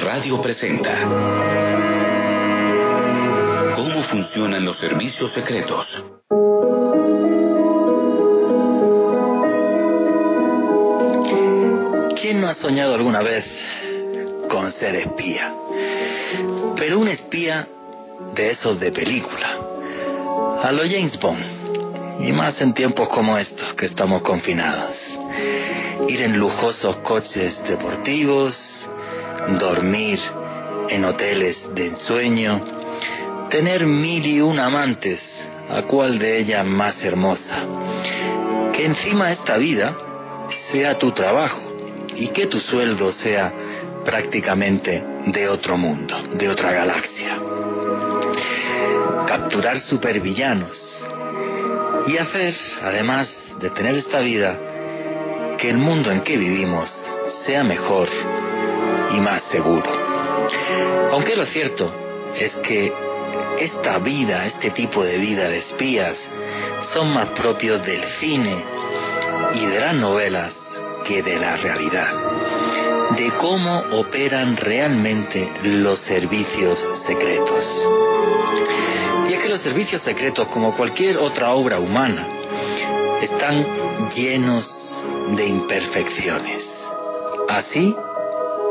Radio presenta ¿Cómo funcionan los servicios secretos? ¿Quién no ha soñado alguna vez con ser espía? Pero un espía de esos de película, a lo James Bond, y más en tiempos como estos que estamos confinados. Ir en lujosos coches deportivos, dormir en hoteles de ensueño, tener mil y un amantes, a cual de ellas más hermosa. Que encima esta vida sea tu trabajo y que tu sueldo sea prácticamente de otro mundo, de otra galaxia. Capturar supervillanos y hacer, además de tener esta vida, que el mundo en que vivimos sea mejor y más seguro. Aunque lo cierto es que esta vida, este tipo de vida de espías, son más propios del cine y de las novelas que de la realidad, de cómo operan realmente los servicios secretos. Y es que los servicios secretos, como cualquier otra obra humana, están llenos de imperfecciones. Así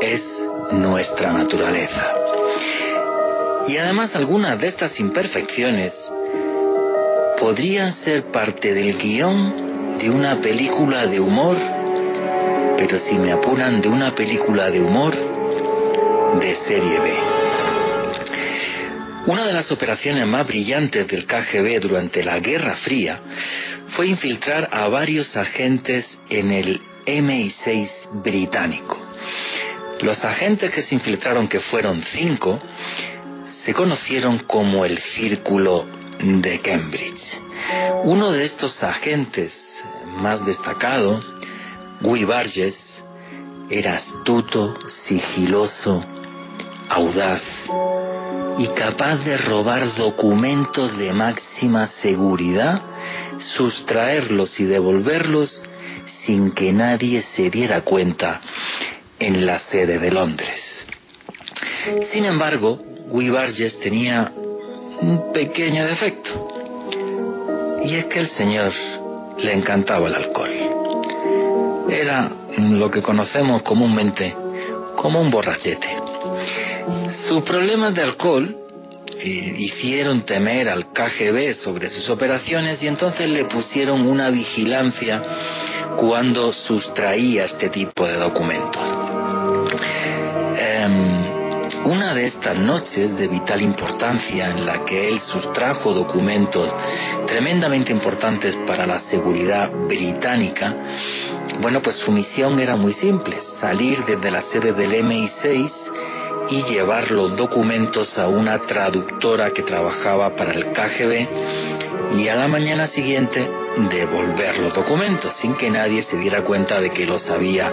es nuestra naturaleza. Y además algunas de estas imperfecciones podrían ser parte del guion de una película de humor, pero si me apuran de una película de humor de serie B. Una de las operaciones más brillantes del KGB durante la Guerra Fría fue infiltrar a varios agentes en el MI6 británico. Los agentes que se infiltraron, que fueron cinco, se conocieron como el Círculo de Cambridge. Uno de estos agentes más destacado, Guy Barges, era astuto, sigiloso, audaz y capaz de robar documentos de máxima seguridad, sustraerlos y devolverlos sin que nadie se diera cuenta en la sede de Londres. Sin embargo, Guy Barges tenía un pequeño defecto. Y es que el señor le encantaba el alcohol. Era lo que conocemos comúnmente como un borrachete. Sus problemas de alcohol eh, hicieron temer al KGB sobre sus operaciones y entonces le pusieron una vigilancia cuando sustraía este tipo de documentos. Em, una de estas noches de vital importancia en la que él sustrajo documentos tremendamente importantes para la seguridad británica, bueno, pues su misión era muy simple, salir desde la sede del MI6 y llevar los documentos a una traductora que trabajaba para el KGB y a la mañana siguiente devolver los documentos sin que nadie se diera cuenta de que los había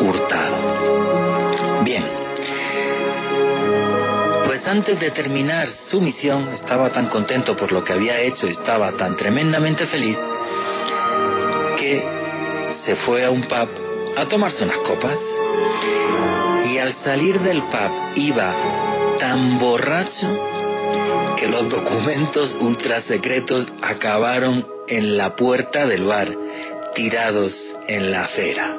hurtado. Antes de terminar su misión estaba tan contento por lo que había hecho y estaba tan tremendamente feliz que se fue a un pub a tomarse unas copas y al salir del pub iba tan borracho que los documentos ultra secretos acabaron en la puerta del bar, tirados en la acera.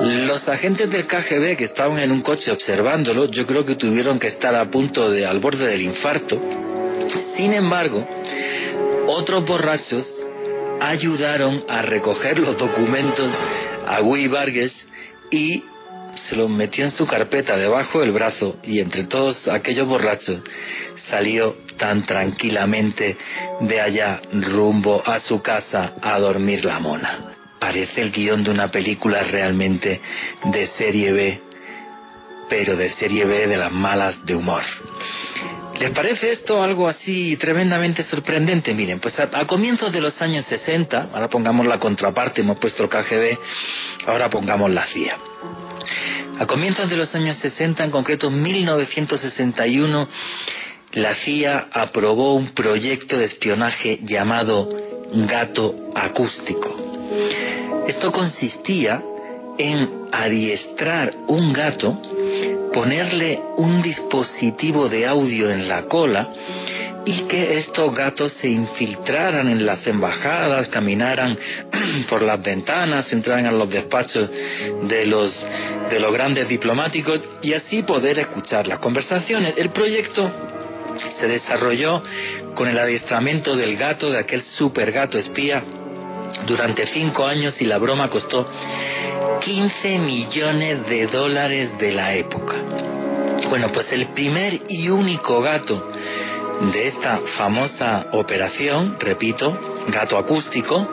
Los agentes del KGB que estaban en un coche observándolo, yo creo que tuvieron que estar a punto de al borde del infarto. Sin embargo, otros borrachos ayudaron a recoger los documentos a Guy Vargas y se los metió en su carpeta debajo del brazo y entre todos aquellos borrachos salió tan tranquilamente de allá rumbo a su casa a dormir la mona. Parece el guion de una película realmente de serie B, pero de serie B de las malas de humor. ¿Les parece esto algo así tremendamente sorprendente? Miren, pues a, a, comienzos de los años 60, ahora pongamos la contraparte, hemos puesto el KGB, ahora pongamos la CIA. A comienzos de los años 60, en concreto 1961, la CIA aprobó un proyecto de espionaje llamado Gato Acústico. Esto consistía en adiestrar un gato ponerle un dispositivo de audio en la cola y que estos gatos se infiltraran en las embajadas, caminaran por las ventanas, entraran a los despachos de los, de los grandes diplomáticos y así poder escuchar las conversaciones. El proyecto se desarrolló con el adiestramiento del gato, de aquel super gato espía, durante cinco años y la broma costó 15 millones de dólares de la época. Bueno, pues el primer y único gato de esta famosa operación, repito, gato acústico,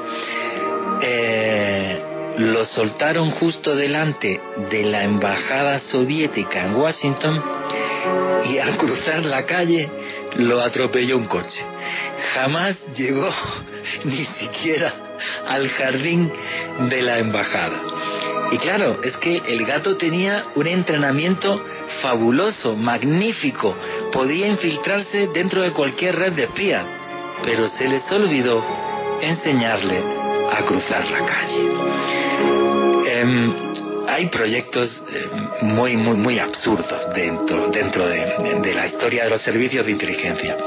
eh, lo soltaron justo delante de la embajada soviética en Washington y al cruzar la calle lo atropelló un coche. Jamás llegó ni siquiera al jardín de la embajada. Y claro, es que el gato tenía un entrenamiento fabuloso, magnífico, podía infiltrarse dentro de cualquier red de espía, pero se les olvidó enseñarle a cruzar la calle. Em, hay proyectos em, muy, muy, muy absurdos dentro, dentro de, de la historia de los servicios de inteligencia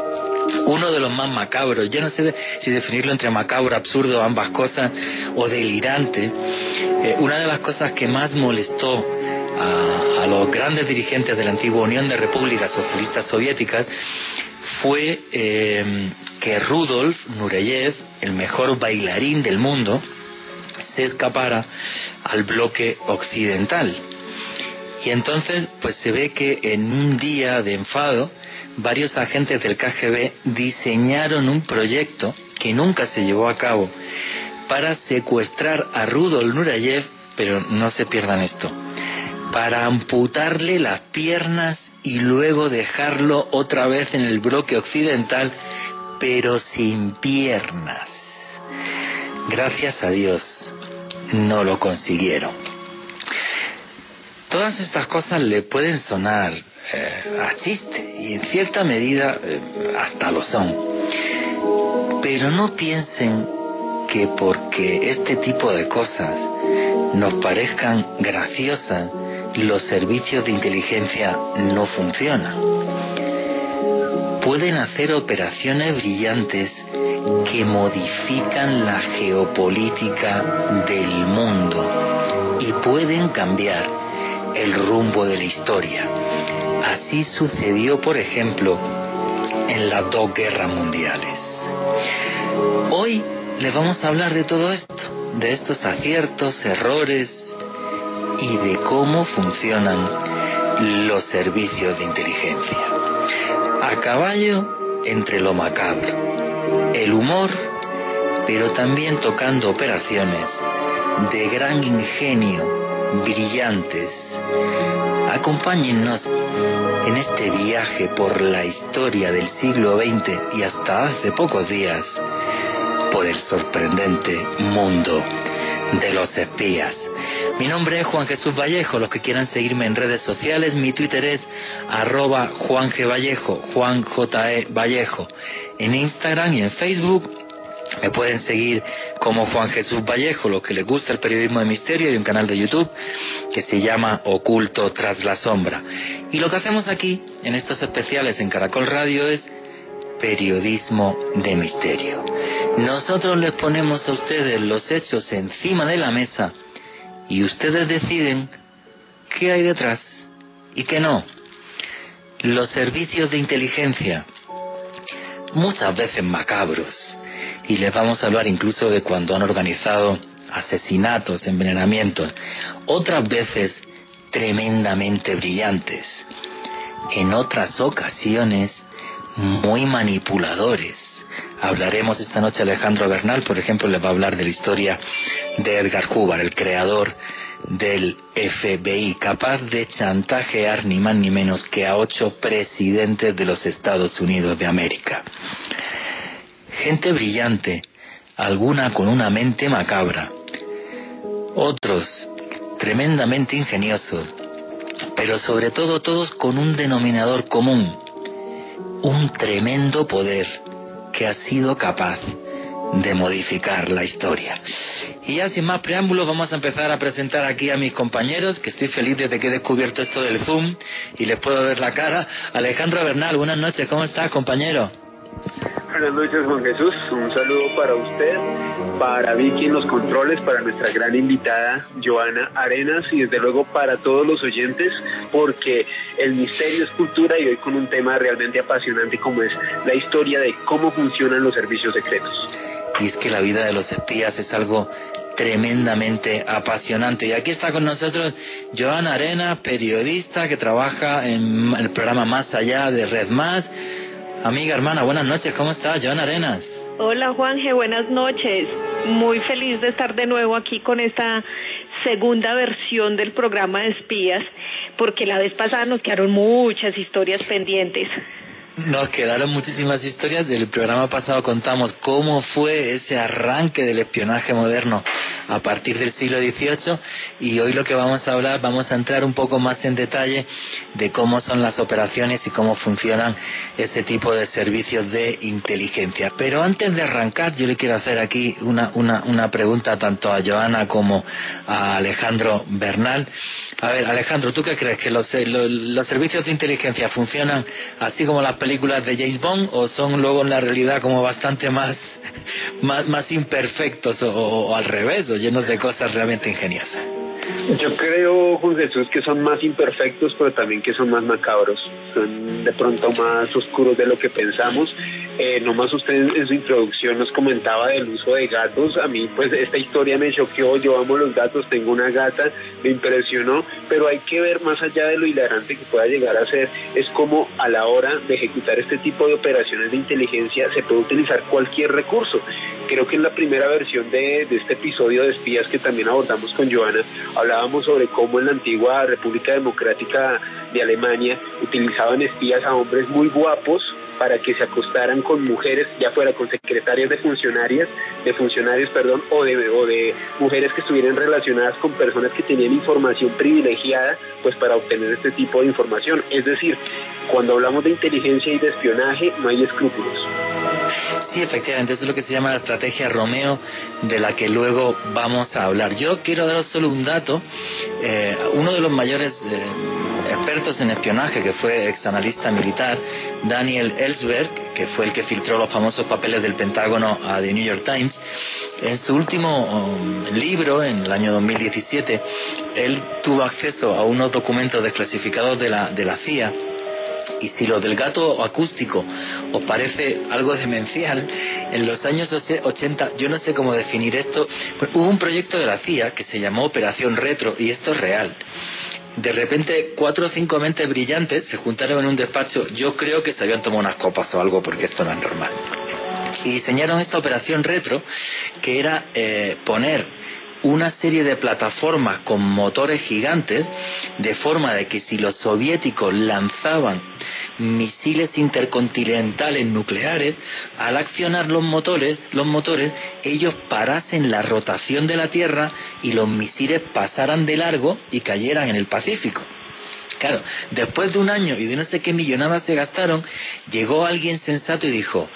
uno de los más macabros, ya no sé si definirlo entre macabro, absurdo, ambas cosas, o delirante, eh, una de las cosas que más molestó a, los grandes dirigentes de la antigua Unión de Repúblicas Socialistas Soviéticas fue eh, que Rudolf Nureyev, el mejor bailarín del mundo, se escapara al bloque occidental. Y entonces, pues se ve que en un día de enfado, varios agentes del KGB diseñaron un proyecto que nunca se llevó a cabo para secuestrar a Rudolf Nureyev, pero no se pierdan esto, para amputarle las piernas y luego dejarlo otra vez en el bloque occidental, pero sin piernas. Gracias a Dios no lo consiguieron. Todas estas cosas le pueden sonar eh, a chiste y en cierta medida eh, hasta lo son. Pero no piensen que porque este tipo de cosas nos parezcan graciosas, los servicios de inteligencia no funcionan. Pueden hacer operaciones brillantes que modifican la geopolítica del mundo y pueden cambiar el rumbo de la historia. Así sucedió, por ejemplo, en las dos guerras mundiales. Hoy les vamos a hablar de todo esto, de estos aciertos, errores y de cómo funcionan los servicios de inteligencia. A caballo entre lo macabro, el humor, pero también tocando operaciones de gran ingenio, brillantes. Acompáñennos en este viaje por la historia del siglo XX y hasta hace pocos días por el sorprendente mundo de los espías. Mi nombre es Juan Jesús Vallejo, los que quieran seguirme en redes sociales, mi Twitter es arroba Juan G. Vallejo, Juan J. E. Vallejo, en Instagram y en Facebook me pueden seguir como Juan Jesús Vallejo, los que les gusta el periodismo de misterio, y un canal de YouTube que se llama Oculto tras la sombra. Y lo que hacemos aquí, en estos especiales en Caracol Radio, es periodismo de misterio. Nosotros les ponemos a ustedes los hechos encima de la mesa y ustedes deciden qué hay detrás y qué no. Los servicios de inteligencia, muchas veces macabros, y les vamos a hablar incluso de cuando han organizado asesinatos, envenenamientos, otras veces tremendamente brillantes, en otras ocasiones muy manipuladores. Hablaremos esta noche Alejandro Bernal, por ejemplo, les va a hablar de la historia de Edgar Hoover, el creador del FBI, capaz de chantajear ni más ni menos que a ocho presidentes de los Estados Unidos de América gente brillante, alguna con una mente macabra, otros tremendamente ingeniosos, pero sobre todo todos con un denominador común, un tremendo poder que ha sido capaz de modificar la historia. Y ya sin más preámbulos vamos a empezar a presentar aquí a mis compañeros, que estoy feliz desde que he descubierto esto del Zoom y les puedo ver la cara. Alejandro Bernal, buenas noches, ¿cómo estás compañero? Buenas noches Juan Jesús, un saludo para usted, para Vicky en los controles, para nuestra gran invitada Joana Arenas y desde luego para todos los oyentes porque el misterio es cultura y hoy con un tema realmente apasionante como es la historia de cómo funcionan los servicios secretos. Y es que la vida de los espías es algo tremendamente apasionante. Y aquí está con nosotros Joana Arenas, periodista que trabaja en el programa Más Allá de Red Más Amiga, hermana, buenas noches. ¿Cómo estás, Joan Arenas? Hola, Juanje, buenas noches. Muy feliz de estar de nuevo aquí con esta segunda versión del programa de espías, porque la vez pasada nos quedaron muchas historias pendientes. Nos quedaron muchísimas historias. Del programa pasado contamos cómo fue ese arranque del espionaje moderno a partir del siglo XVIII y hoy lo que vamos a hablar, vamos a entrar un poco más en detalle de cómo son las operaciones y cómo funcionan ese tipo de servicios de inteligencia. Pero antes de arrancar, yo le quiero hacer aquí una, una, una pregunta tanto a Joana como a Alejandro Bernal. A ver, Alejandro, ¿tú qué crees? ¿Que los, los, servicios de inteligencia funcionan así como las películas de James Bond o son luego en la realidad como bastante más, más, imperfectos o, al revés, o llenos de cosas realmente ingeniosas? Yo creo, Juan Jesús, que son más imperfectos, pero también que son más macabros, son de pronto más oscuros de lo que pensamos eh, nomás usted en su introducción nos comentaba del uso de gatos. A mí, pues, esta historia me choqueó. Yo amo los gatos, tengo una gata, me impresionó. Pero hay que ver más allá de lo hilarante que pueda llegar a ser, es como a la hora de ejecutar este tipo de operaciones de inteligencia se puede utilizar cualquier recurso. Creo que en la primera versión de, de este episodio de espías que también abordamos con Joana, hablábamos sobre cómo en la antigua República Democrática de Alemania utilizaban espías a hombres muy guapos para que se acostaran con mujeres, ya fuera con secretarias de funcionarias, de funcionarios, perdón, o de, o de mujeres que estuvieran relacionadas con personas que tenían información privilegiada, pues para obtener este tipo de información. Es decir, cuando hablamos de inteligencia y de espionaje, no hay escrúpulos. Sí, efectivamente, eso es lo que se llama la estrategia Romeo, de la que luego vamos a hablar. Yo quiero daros solo un dato. Eh, uno de los mayores eh, expertos en espionaje, que fue exanalista militar, Daniel Ellsberg, que fue el que filtró los famosos papeles del Pentágono a The New York Times, en su último um, libro, en el año 2017, él tuvo acceso a unos documentos desclasificados de la, de la CIA y si lo del gato acústico os parece algo demencial, en los años 80, yo no sé cómo definir esto, hubo un proyecto de la CIA que se llamó Operación Retro, y esto es real. De repente, cuatro o cinco mentes brillantes se juntaron en un despacho, yo creo que se habían tomado unas copas o algo, porque esto no es normal. Y diseñaron esta operación retro, que era eh, poner una serie de plataformas con motores gigantes, de forma de que si los soviéticos lanzaban misiles intercontinentales nucleares, al accionar los motores, los motores, ellos parasen la rotación de la Tierra y los misiles pasaran de largo y cayeran en el Pacífico. Claro, después de un año y de no sé qué millonadas se gastaron, llegó alguien sensato y dijo,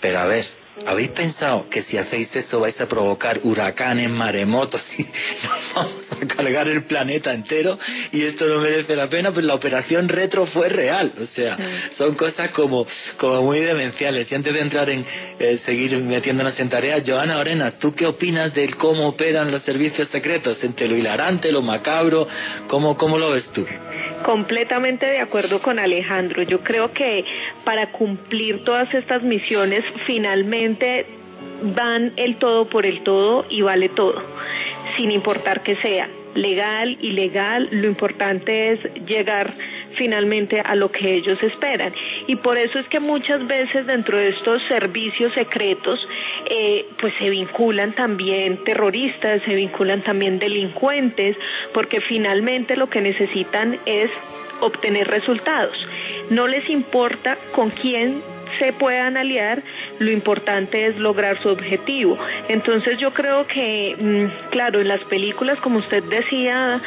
pero a ver, ¿Habéis pensado que si hacéis eso vais a provocar huracanes, maremotos y nos vamos a cargar el planeta entero y esto no merece la pena? Pues la operación retro fue real. O sea, son cosas como, como muy demenciales. Y antes de entrar en eh, seguir metiéndonos en tareas, Joana Orenas, ¿tú qué opinas de cómo operan los servicios secretos? Entre lo hilarante, lo macabro, ¿cómo, cómo lo ves tú? Completamente de acuerdo con Alejandro. Yo creo que para cumplir todas estas misiones finalmente van el todo por el todo y vale todo, sin importar que sea legal, ilegal, lo importante es llegar finalmente a lo que ellos esperan. Y por eso es que muchas veces dentro de estos servicios secretos, eh, pues se vinculan también terroristas, se vinculan también delincuentes, porque finalmente lo que necesitan es obtener resultados. No les importa con quién se puedan aliar, lo importante es lograr su objetivo. Entonces yo creo que, mm, claro, en las películas, como usted decía,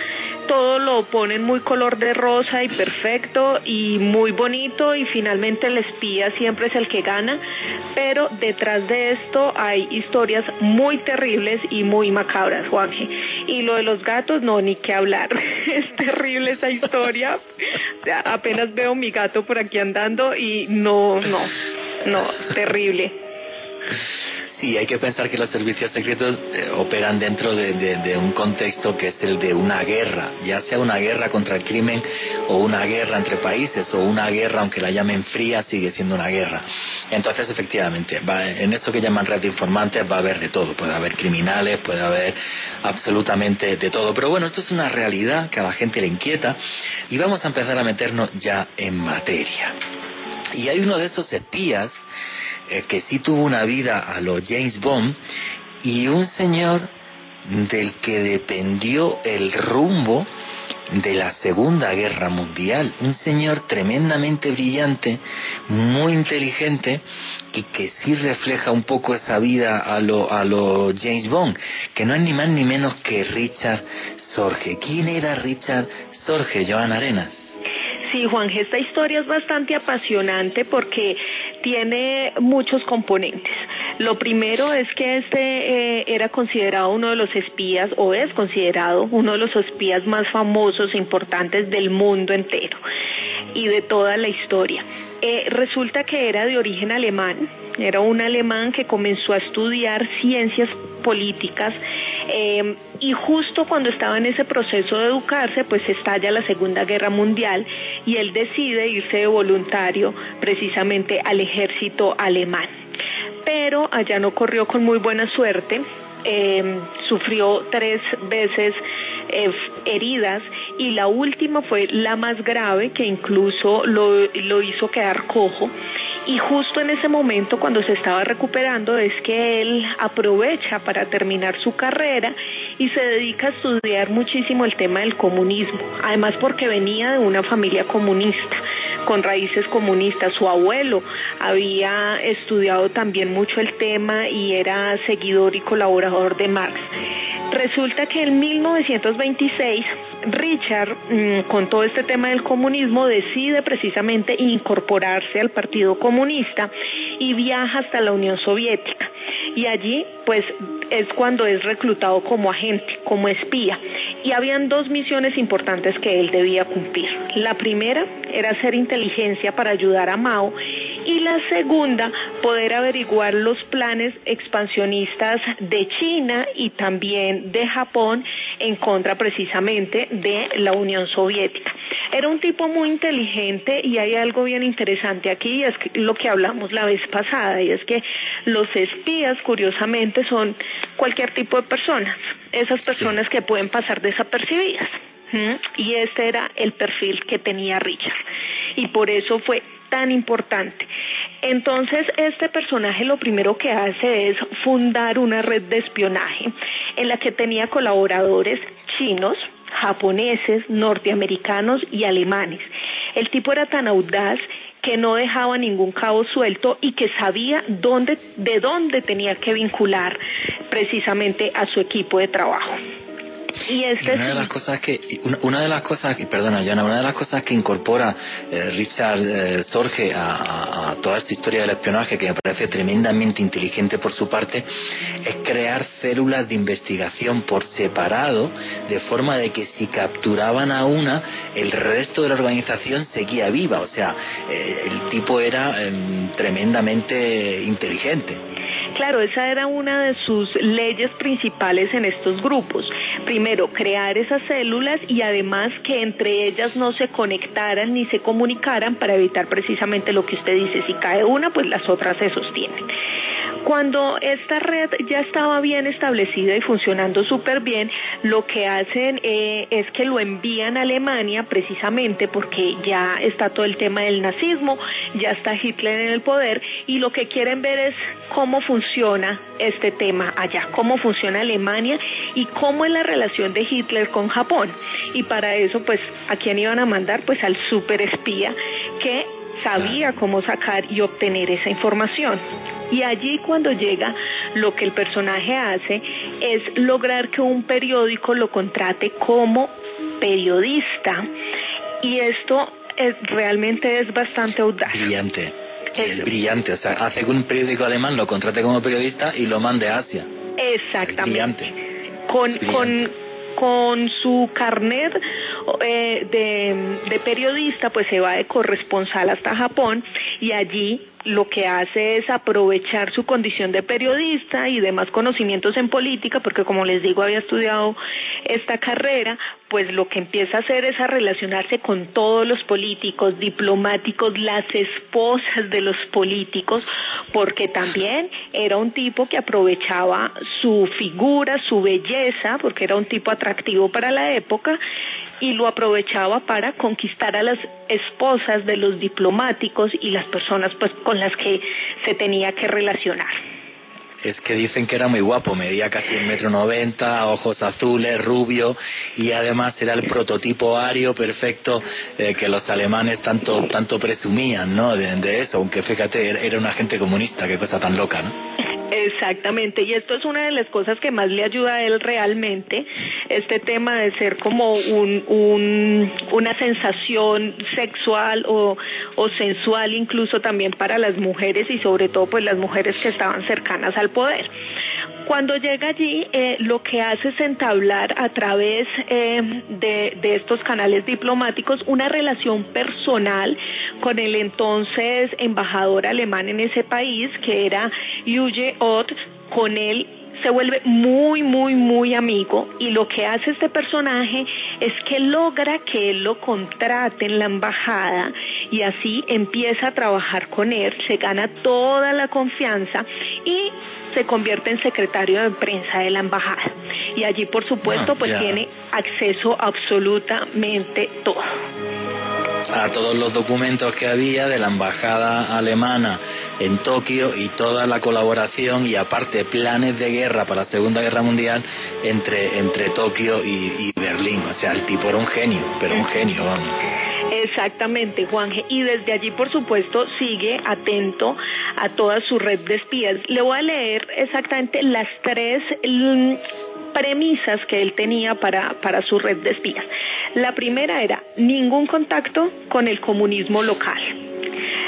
todo lo ponen muy color de rosa y perfecto y muy bonito y finalmente el espía siempre es el que gana, pero detrás de esto hay historias muy terribles y muy macabras, Juanje. Y lo de los gatos, no, ni qué hablar. es terrible esa historia. apenas veo mi gato por aquí andando y no, no, no, terrible. Sí, hay que pensar que los servicios secretos eh, operan dentro de, un contexto que es el de una guerra, ya sea una guerra contra el crimen o una guerra entre países o una guerra, aunque la llamen fría, sigue siendo una guerra. Entonces, efectivamente, en eso que llaman red de informantes va a haber de todo, puede haber criminales, puede haber absolutamente de todo. Pero bueno, esto es una realidad que a la gente le inquieta y vamos a empezar a meternos ya en materia. Y hay uno de esos espías eh, que sí tuvo una vida a los James Bond y un señor del que dependió el rumbo de la Segunda Guerra Mundial, un señor tremendamente brillante, muy inteligente y que sí refleja un poco esa vida a lo, a lo James Bond, que no es ni más ni menos que Richard Sorge. ¿Quién era Richard Sorge, Joan Arenas? Sí, Juan, esta historia es bastante apasionante porque tiene muchos componentes. Lo primero es que este eh, era considerado uno de los espías, o es considerado uno de los espías más famosos e importantes del mundo entero y de toda la historia. Eh, resulta que era de origen alemán, era un alemán que comenzó a estudiar ciencias políticas eh, y justo cuando estaba en ese proceso de educarse, pues estalla la Segunda Guerra Mundial y él decide irse de voluntario precisamente al ejército alemán. Pero allá no corrió con muy buena suerte, eh, sufrió tres veces heridas y la última fue la más grave que incluso lo hizo quedar cojo. Y justo en ese momento, cuando se estaba recuperando, es que él aprovecha para terminar su carrera y se dedica a estudiar muchísimo el tema del comunismo, además porque venía de una familia comunista con raíces comunistas. Su abuelo había estudiado también mucho el tema y era seguidor y colaborador de Marx. Resulta que en 1926 Richard, mm, con todo este tema del comunismo, decide precisamente incorporarse al Partido Comunista y viaja hasta la Unión Soviética. Y allí, pues, es cuando es reclutado como agente, como espía. Y habían dos misiones importantes que él debía cumplir. La primera era hacer inteligencia para ayudar a Mao y la segunda, poder averiguar los planes expansionistas de China y también de Japón en contra precisamente de la Unión Soviética. Era un tipo muy inteligente y hay algo bien interesante aquí y es lo que hablamos la vez pasada y es que los espías curiosamente son cualquier tipo de personas, esas personas que pueden pasar desapercibidas. Y este era el perfil que tenía Richard. Y por eso fue tan importante. Entonces, este personaje lo primero que hace es fundar una red de espionaje en la que tenía colaboradores chinos, japoneses, norteamericanos y alemanes. El tipo era tan audaz que no dejaba ningún cabo suelto y que sabía dónde, de dónde tenía que vincular precisamente a su equipo de trabajo. Y, este una de las cosas que una, de las cosas perdona una de las cosas que incorpora eh, Richard eh, Sorge a, toda esta historia del espionaje que me parece tremendamente inteligente por su parte es crear células de investigación por separado de forma de que si capturaban a una el resto de la organización seguía viva. O sea eh, el tipo era em, tremendamente inteligente Claro, esa era una de sus leyes principales en estos grupos. Primero, crear esas células y además que entre ellas no se conectaran ni se comunicaran para evitar precisamente lo que usted dice, si cae una, pues las otras se sostienen. Cuando esta red ya estaba bien establecida y funcionando súper bien, lo que hacen eh, es que lo envían a Alemania precisamente porque ya está todo el tema del nazismo, ya está Hitler en el poder y lo que quieren ver es cómo funciona este tema allá, cómo funciona Alemania y cómo es la relación de Hitler con Japón. Y para eso, pues, ¿a quién iban a mandar? Pues al super espía que sabía cómo sacar y obtener esa información. Y allí cuando llega, lo que el personaje hace es lograr que un periódico lo contrate como periodista y esto realmente es bastante audaz. Brillante. Es brillante, o sea, hace que un periódico alemán lo contrate como periodista y lo mande a Asia. Exactamente. Con, con, con su carnet eh, de, de periodista, pues se va de corresponsal hasta Japón y allí lo que hace es aprovechar su condición de periodista y demás conocimientos en política, porque como les digo, había estudiado esta carrera, pues lo que empieza a hacer es a relacionarse con todos los políticos, diplomáticos, las esposas de los políticos, porque también era un tipo que aprovechaba su figura, su belleza, porque era un tipo atractivo para la época, y lo aprovechaba para conquistar a las esposas de los diplomáticos y las personas pues con las que se tenía que relacionar. Es que dicen que era muy guapo, medía casi un metro noventa, ojos azules, rubio y además era el prototipo ario perfecto eh, que los alemanes tanto tanto presumían, ¿no? De, eso, aunque fíjate era un agente comunista, qué cosa tan loca, ¿no? Exactamente, y esto es una de las cosas que más le ayuda a él realmente, este tema de ser como un, un una sensación sexual o, o sensual incluso también para las mujeres y sobre todo pues las mujeres que estaban cercanas al poder. Cuando llega allí, eh, lo que hace es entablar a través eh, de, estos canales diplomáticos una relación personal con el entonces embajador alemán en ese país, que era Yuge Ott. Con él se vuelve muy, muy, muy amigo y lo que hace este personaje es que logra que él lo contrate en la embajada y así empieza a trabajar con él, se gana toda la confianza y se convierte en secretario de prensa de la embajada. Y allí, por supuesto, ah, pues tiene acceso absolutamente todo a todos los documentos que había de la embajada alemana en Tokio y toda la colaboración y aparte planes de guerra para la Segunda Guerra Mundial entre, entre Tokio y, y Berlín. O sea, el tipo era un genio, pero un genio, vamos. Exactamente, Juanje. Y desde allí, por supuesto, sigue atento a toda su red de espías. Le voy a leer exactamente las tres mm, premisas que él tenía para, para su red de espías. La primera era ningún contacto con el comunismo local.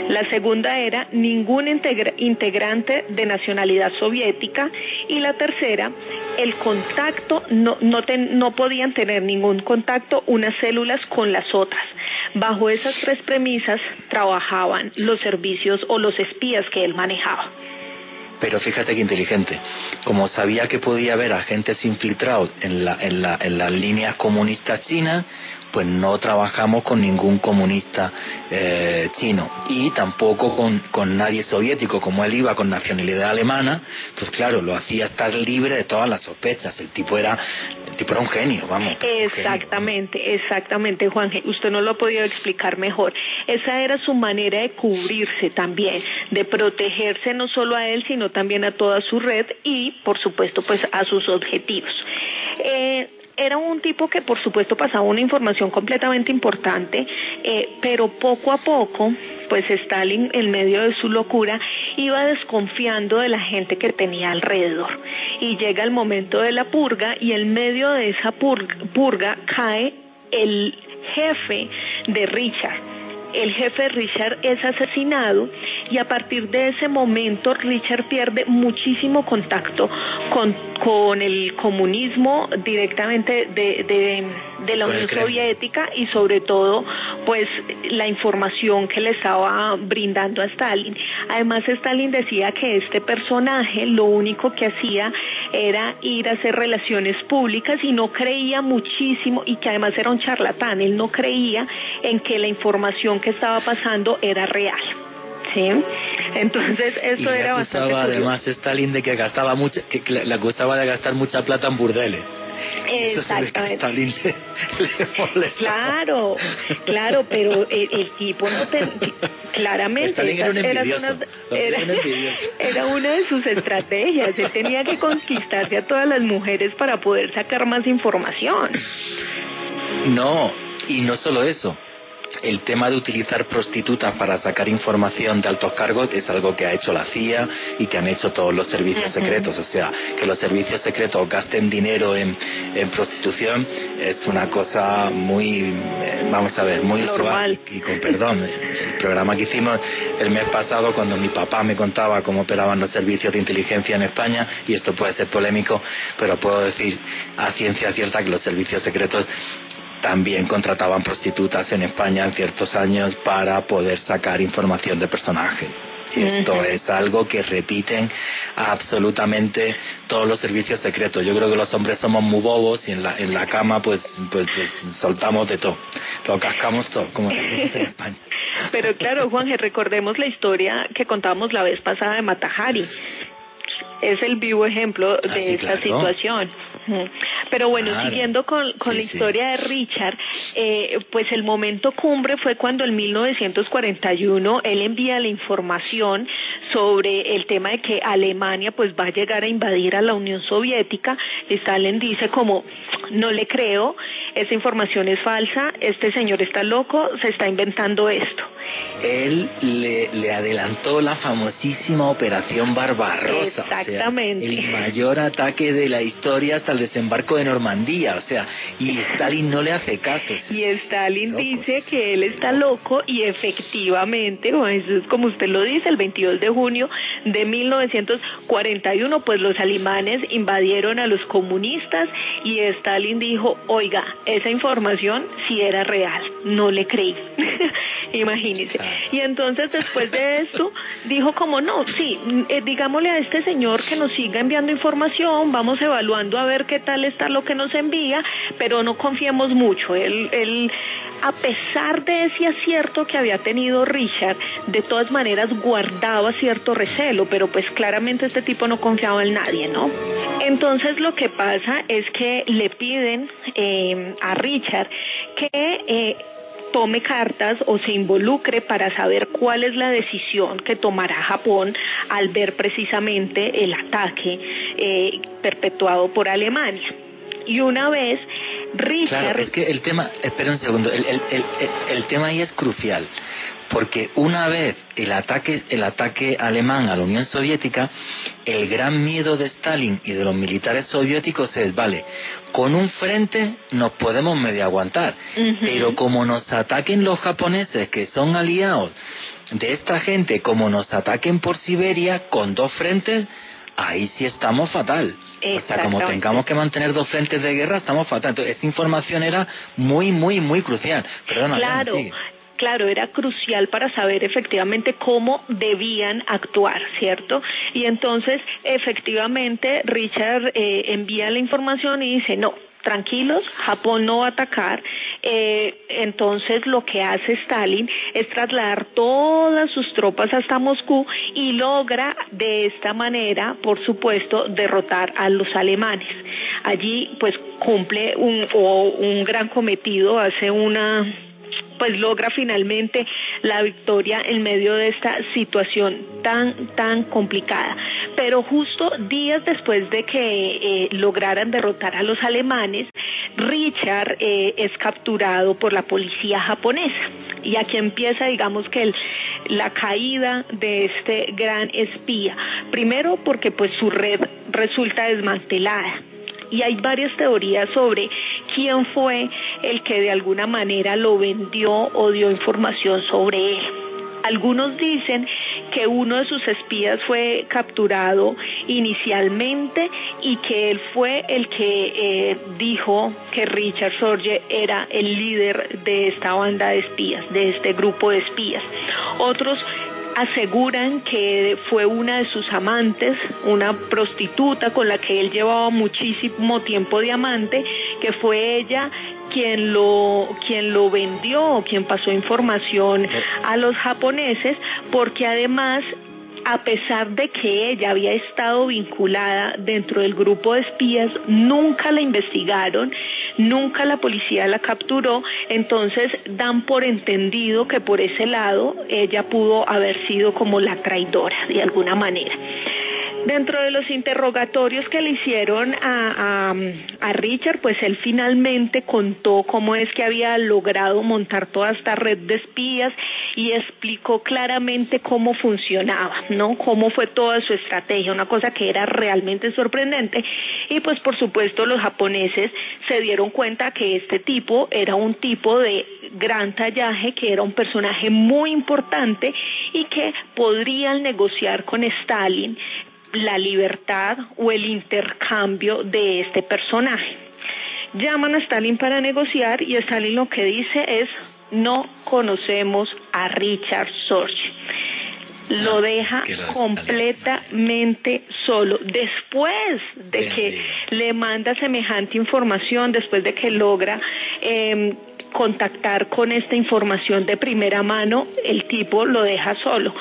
La segunda era ningún integrante de nacionalidad soviética. Y la tercera, el contacto, no, no, no podían tener ningún contacto unas células con las otras. Bajo esas tres premisas trabajaban los servicios o los espías que él manejaba. Pero fíjate qué inteligente. Como sabía que podía haber agentes infiltrados en, la, en, la, en las líneas comunistas chinas, pues no trabajamos con ningún comunista eh, chino y tampoco con, nadie soviético, como él iba con nacionalidad alemana, pues claro, lo hacía estar libre de todas las sospechas. El tipo era, el tipo era un genio, vamos. Exactamente, exactamente, Juan. Usted no lo ha podido explicar mejor. Esa era su manera de cubrirse también, de protegerse no solo a él, sino también a toda su red y, por supuesto, pues a sus objetivos. Eh, era un tipo que por supuesto pasaba una información completamente importante, eh, pero poco a poco, pues Stalin en medio de su locura iba desconfiando de la gente que tenía alrededor. Y llega el momento de la purga y en medio de esa purga, purga cae el jefe de Richard el jefe Richard es asesinado y a partir de ese momento Richard pierde muchísimo contacto con, con el comunismo directamente de, de, de la Unión Soviética y sobre todo pues la información que le estaba brindando a Stalin. Además Stalin decía que este personaje lo único que hacía era ir a hacer relaciones públicas y no creía muchísimo y que además era un charlatán, él no creía en que la información que estaba pasando era real. ¿Sí? Entonces eso era bastante además Stalin de que gastaba mucho, que le acusaba de gastar mucha plata en burdeles. Exactamente. claro, claro, pero el, tipo no te, claramente era, era, una, era, una de sus estrategias. Él tenía que conquistarse a todas las mujeres para poder sacar más información. No, y no solo eso el tema de utilizar prostitutas para sacar información de altos cargos es algo que ha hecho la CIA y que han hecho todos los servicios secretos. O sea, que los servicios secretos gasten dinero en, prostitución es una cosa muy, eh, vamos a ver, muy usual. Y con perdón, el programa que hicimos el mes pasado cuando mi papá me contaba cómo operaban los servicios de inteligencia en España, y esto puede ser polémico, pero puedo decir a ciencia cierta que los servicios secretos también contrataban prostitutas en España en ciertos años para poder sacar información de personaje. Esto es algo que repiten absolutamente todos los servicios secretos. Yo creo que los hombres somos muy bobos y en la, en la cama pues, pues, pues soltamos de todo. Lo cascamos todo, como en España. Pero claro, Juan, recordemos la historia que contábamos la vez pasada de Matajari. Es el vivo ejemplo ah, de esta situación. Pero bueno, siguiendo con, con la historia de Richard, eh, pues el momento cumbre fue cuando en 1941 él envía la información sobre el tema de que Alemania pues va a llegar a invadir a la Unión Soviética. Stalin dice como, no le creo, esa información es falsa, este señor está loco, se está inventando esto. Él le, adelantó la famosísima Operación Barbarossa. Exactamente. el mayor ataque de la historia hasta el desembarco de Normandía, o sea, y Stalin no le hace caso. Y Stalin dice que él está loco y efectivamente, como usted lo dice, el 22 de junio de 1941, pues los alemanes invadieron a los comunistas y Stalin dijo, oiga, esa información sí era real, no le creí. Imagínese. Y entonces después de esto dijo como no, sí, eh, digámosle a este señor que nos siga enviando información, vamos evaluando a ver qué tal está lo que nos envía, pero no confiemos mucho. Él, él a pesar de ese acierto que había tenido Richard, de todas maneras guardaba cierto recelo, pero pues claramente este tipo no confiaba en nadie, ¿no? Entonces lo que pasa es que le piden eh, a Richard que eh, tome cartas o se involucre para saber cuál es la decisión que tomará Japón al ver precisamente el ataque eh, perpetuado por Alemania. Y una vez Richard... Claro, es que el tema, espera un segundo, el, el, el, el tema ahí es crucial, porque una vez el ataque, el ataque alemán a la Unión Soviética, el gran miedo de Stalin y de los militares soviéticos es, vale, con un frente nos podemos medio aguantar, pero como nos ataquen los japoneses que son aliados de esta gente, como nos ataquen por Siberia con dos frentes, ahí sí estamos fatal. O sea, como tengamos que mantener dos frentes de guerra, estamos fatal. Entonces, esa información era muy, muy, muy crucial. Perdona, claro, claro, era crucial para saber efectivamente cómo debían actuar, ¿cierto? Y entonces, efectivamente, Richard eh, envía la información y dice, no, tranquilos, Japón no va a atacar. Eh, entonces lo que hace Stalin es trasladar todas sus tropas hasta Moscú y logra de esta manera, por supuesto, derrotar a los alemanes. Allí pues cumple un, un gran cometido, hace una pues logra finalmente la victoria en medio de esta situación tan, tan complicada. Pero justo días después de que eh, lograran derrotar a los alemanes, Richard eh, es capturado por la policía japonesa. Y aquí empieza, digamos que la caída de este gran espía. Primero porque pues su red resulta desmantelada y hay varias teorías sobre quién fue el que de alguna manera lo vendió o dio información sobre él. Algunos dicen que uno de sus espías fue capturado inicialmente y que él fue el que eh, dijo que Richard Sorge era el líder de esta banda de espías, de este grupo de espías. Otros aseguran que fue una de sus amantes, una prostituta con la que él llevaba muchísimo tiempo de amante, que fue ella quien lo quien lo vendió, quien pasó información a los japoneses, porque además a pesar de que ella había estado vinculada dentro del grupo de espías, nunca la investigaron, nunca la policía la capturó, entonces dan por entendido que por ese lado ella pudo haber sido como la traidora de alguna manera. Dentro de los interrogatorios que le hicieron a, Richard, pues él finalmente contó cómo es que había logrado montar toda esta red de espías y explicó claramente cómo funcionaba, ¿no? Cómo fue toda su estrategia, una cosa que era realmente sorprendente. Y pues por supuesto los japoneses se dieron cuenta que este tipo era un tipo de gran tallaje, que era un personaje muy importante y que podrían negociar con Stalin la libertad o el intercambio de este personaje. Llaman a Stalin para negociar y Stalin lo que dice es no conocemos a Richard Sorge. Lo ah, deja completamente solo. Después de que le manda semejante información, después de que logra em, contactar con esta información de primera mano, el tipo lo deja solo.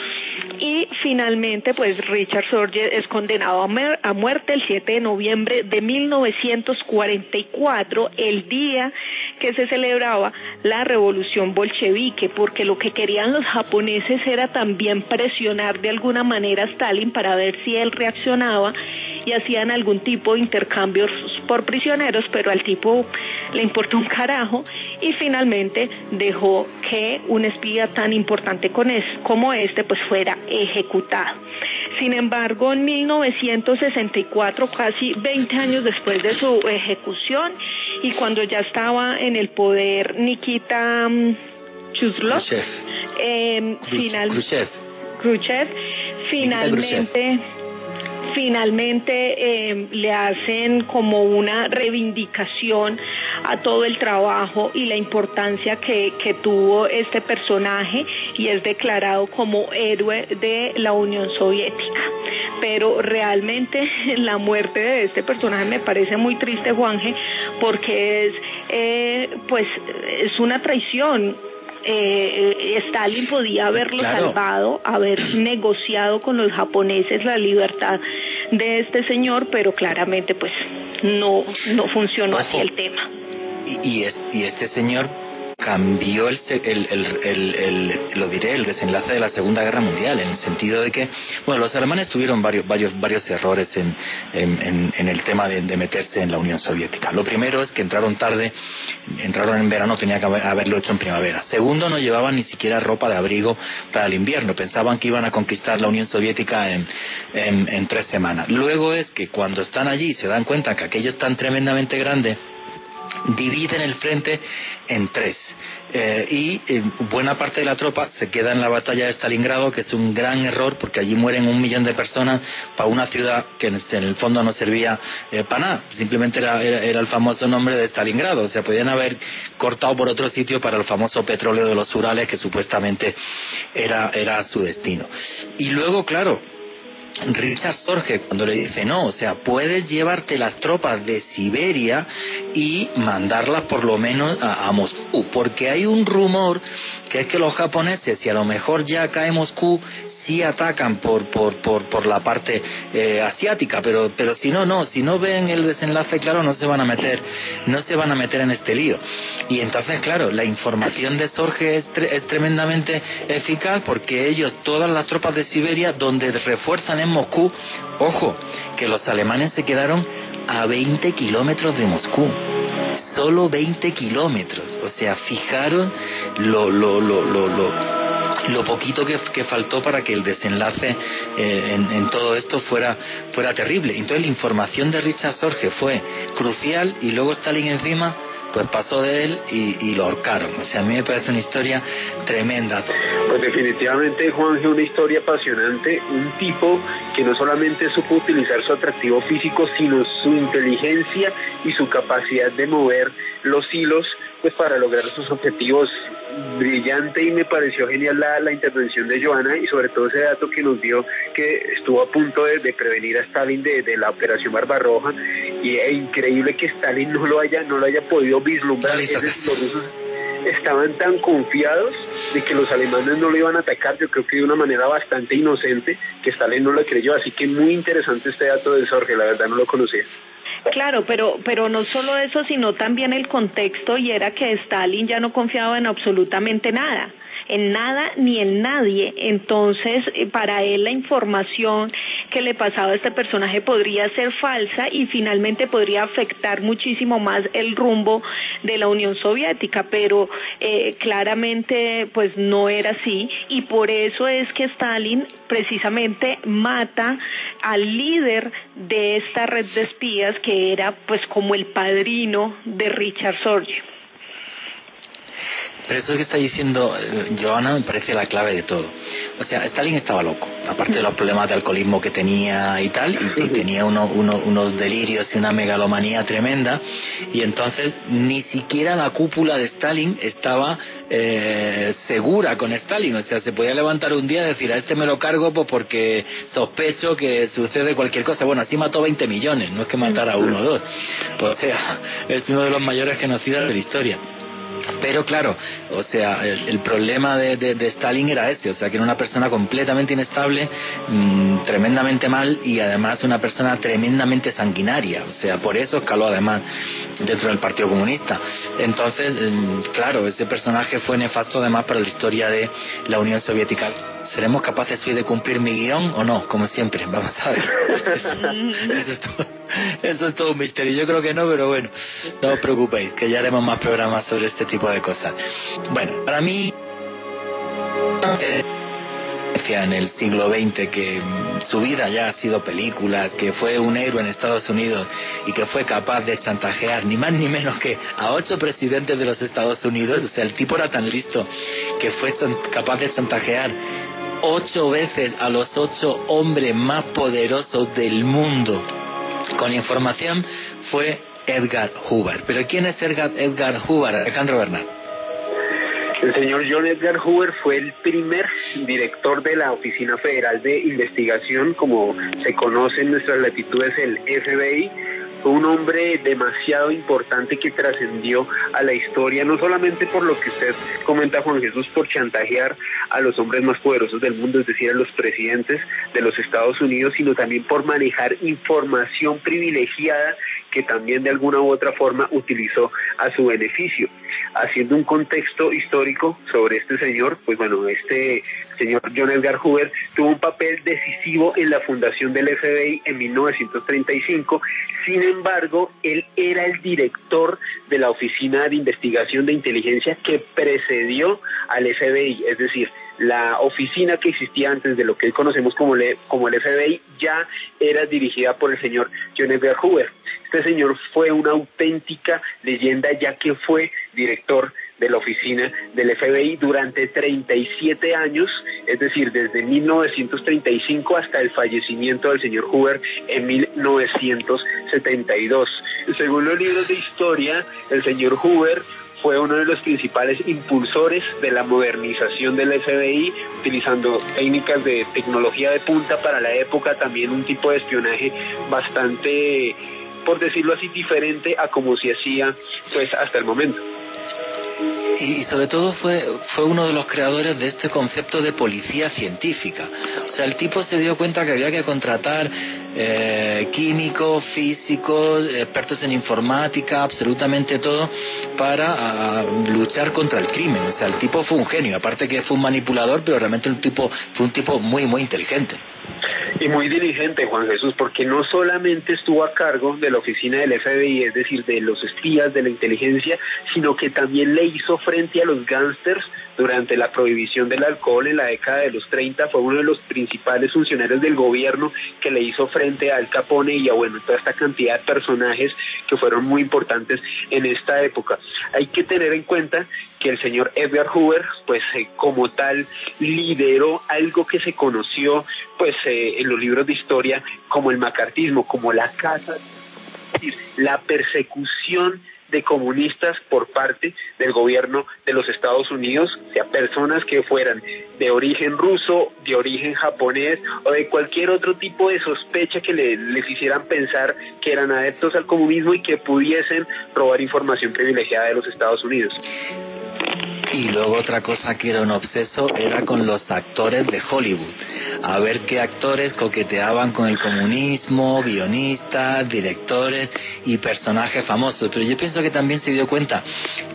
Y finalmente, pues Richard Sorge es condenado a, muerte el 7 de noviembre de 1944, el día que se celebraba la revolución bolchevique, porque lo que querían los japoneses era también presionar de alguna manera a Stalin para ver si él reaccionaba y hacían algún tipo de intercambios por prisioneros, pero al tipo le importó un carajo y finalmente dejó que un espía tan importante como este pues fuera ejecutado. Sin embargo, en 1964, casi 20 años después de su ejecución y cuando ya estaba en el poder Nikita mm, Chuzlov, eh, final, Khrushchev, finalmente finalmente eh, le hacen como una reivindicación a todo el trabajo y la importancia que, que tuvo este personaje y es declarado como héroe de la Unión Soviética. Pero realmente la muerte de este personaje me parece muy triste, Juanje, porque es, eh, pues, es una traición eh, Stalin podía haberlo salvado, haber negociado con los japoneses la libertad de este señor, pero claramente pues no, no funcionó así el tema. Y, y este señor cambió el, lo diré, el desenlace de la Segunda Guerra Mundial, en el sentido de que, bueno, los alemanes tuvieron varios, varios, varios errores en, en, el tema de, meterse en la Unión Soviética. Lo primero es que entraron tarde, entraron en verano, tenía que haberlo hecho en primavera. Segundo, no llevaban ni siquiera ropa de abrigo para el invierno, pensaban que iban a conquistar la Unión Soviética en, en tres semanas. Luego es que cuando están allí se dan cuenta que aquello es tan tremendamente grande, dividen el frente en tres. Eh, y eh, buena parte de la tropa se queda en la batalla de Stalingrado que es un gran error porque allí mueren un millón de personas para una ciudad que en, el fondo no servía eh, para nada. Simplemente era, era, el famoso nombre de Stalingrado. O sea podían haber cortado por otro sitio para el famoso petróleo de los Urales que supuestamente era, era su destino. Y luego claro Richard Sorge cuando le dice no, o sea, puedes llevarte las tropas de Siberia y mandarlas por lo menos a, Moscú, porque hay un rumor que es que los japoneses, si a lo mejor ya cae Moscú, sí atacan por, por, por, por la parte eh, asiática, pero, pero si no, no, si no ven el desenlace claro, no se van a meter, no se van a meter en este lío. Y entonces, claro, la información de Sorge es, es tremendamente eficaz porque ellos, todas las tropas de Siberia, donde refuerzan en Moscú, ojo, que los alemanes se quedaron a 20 kilómetros de Moscú. Solo 20 kilómetros. O sea, fijaron lo, lo, lo, lo, lo poquito que, que, faltó para que el desenlace eh, en, en, todo esto fuera, fuera terrible. Entonces la información de Richard Sorge fue crucial y luego Stalin encima pues pasó de él y, lo ahorcaron. O sea, a mí me parece una historia tremenda. Pues definitivamente, Juan, es una historia apasionante, un tipo que no solamente supo utilizar su atractivo físico, sino su inteligencia y su capacidad de mover los hilos pues para lograr sus objetivos brillante y me pareció genial la, la, intervención de Joana y sobre todo ese dato que nos dio que estuvo a punto de, prevenir a Stalin de, de, la operación Barbarroja y es increíble que Stalin no lo haya no lo haya podido vislumbrar. Estaban tan confiados de que los alemanes no lo iban a atacar yo creo que de una manera bastante inocente que Stalin no lo creyó así que muy interesante este dato de Sorge la verdad no lo conocía Claro, pero, pero no solo eso, sino también el contexto y era que Stalin ya no confiaba en absolutamente nada en nada ni en nadie. Entonces, eh, para él la información que le pasaba a este personaje podría ser falsa y finalmente podría afectar muchísimo más el rumbo de la Unión Soviética, pero eh, claramente pues no era así y por eso es que Stalin precisamente mata al líder de esta red de espías que era pues como el padrino de Richard Sorge. Pero eso que está diciendo eh, Joana me parece la clave de todo. O sea, Stalin estaba loco, aparte de los problemas de alcoholismo que tenía y tal, y, tenía unos delirios y una megalomanía tremenda, y entonces ni siquiera la cúpula de Stalin estaba eh, segura con Stalin. O sea, se podía levantar un día y decir, a este me lo cargo pues porque sospecho que sucede cualquier cosa. Bueno, así mató 20 millones, no es que matara a uno o dos. O sea, es uno de los mayores genocidas de la historia. Pero claro, o sea, el, problema de, Stalin era ese, o sea, que era una persona completamente inestable, mm, tremendamente mal y además una persona tremendamente sanguinaria, o sea, por eso escaló además dentro del Partido Comunista. Entonces, mm, claro, ese personaje fue nefasto además para la historia de la Unión Soviética. ¿Seremos capaces hoy de cumplir mi guion o no? Como siempre, vamos a ver. Eso, es todo, eso, es todo, un misterio. Yo creo que no, pero bueno, no os preocupéis, que ya haremos más programas sobre este tipo de cosas. Bueno, para mí en el siglo XX que su vida ya ha sido películas, que fue un héroe en Estados Unidos y que fue capaz de chantajear ni más ni menos que a ocho presidentes de los Estados Unidos, o sea, el tipo era tan listo que fue capaz de chantajear ocho veces a los ocho hombres más poderosos del mundo con información fue Edgar Hoover. Pero ¿quién es Edgar, Edgar Hoover, Alejandro Bernal? El señor John Edgar Hoover fue el primer director de la Oficina Federal de Investigación, como se conoce en nuestras latitudes el FBI, un hombre demasiado importante que trascendió a la historia, no solamente por lo que usted comenta, Juan Jesús, por chantajear a los hombres más poderosos del mundo, es decir, a los presidentes de los Estados Unidos, sino también por manejar información privilegiada que también de alguna u otra forma utilizó a su beneficio. Haciendo un contexto histórico sobre este señor, pues bueno, este señor John Edgar Hoover tuvo un papel decisivo en la fundación del FBI en 1935. Sin embargo, él era el director de la Oficina de Investigación de Inteligencia que precedió al FBI, es decir, la oficina que existía antes de lo que hoy conocemos como, como el FBI ya era dirigida por el señor John Edgar Hoover. Este señor fue una auténtica leyenda ya que fue director de la oficina del FBI durante 37 años, es decir, desde 1935 hasta el fallecimiento del señor Hoover en 1972. Según los libros de historia, el señor Hoover fue uno de los principales impulsores de la modernización del FBI, utilizando técnicas de tecnología de punta para la época, también un tipo de espionaje bastante por decirlo así, diferente a como se hacía pues hasta el momento. Y, sobre todo fue, fue uno de los creadores de este concepto de policía científica. O sea, el tipo se dio cuenta que había que contratar eh, químicos, físicos, expertos en informática, absolutamente todo, para luchar contra el crimen. O sea, el tipo fue un genio, aparte que fue un manipulador, pero realmente un tipo, fue un tipo muy, muy inteligente. Y muy diligente, Juan Jesús, porque no solamente estuvo a cargo de la oficina del FBI, es decir, de los espías, de la inteligencia, sino que también le hizo frente a los gángsters durante la prohibición del alcohol en la década de los 30, fue uno de los principales funcionarios del gobierno que le hizo frente a Al Capone y a bueno, toda esta cantidad de personajes que fueron muy importantes en esta época. Hay que tener en cuenta que el señor Edgar Hoover, pues eh, como tal, lideró algo que se conoció pues eh, en los libros de historia como el macartismo, como la casa, la persecución de comunistas por parte del gobierno de los Estados Unidos, sea, personas que fueran de origen ruso, de origen japonés o de cualquier otro tipo de sospecha que les hicieran pensar que eran adeptos al comunismo y que pudiesen robar información privilegiada de los Estados Unidos. Y luego otra cosa que era un obseso era con los actores de Hollywood. A ver qué actores coqueteaban con el comunismo, guionistas, directores y personajes famosos. Pero yo pienso que también se dio cuenta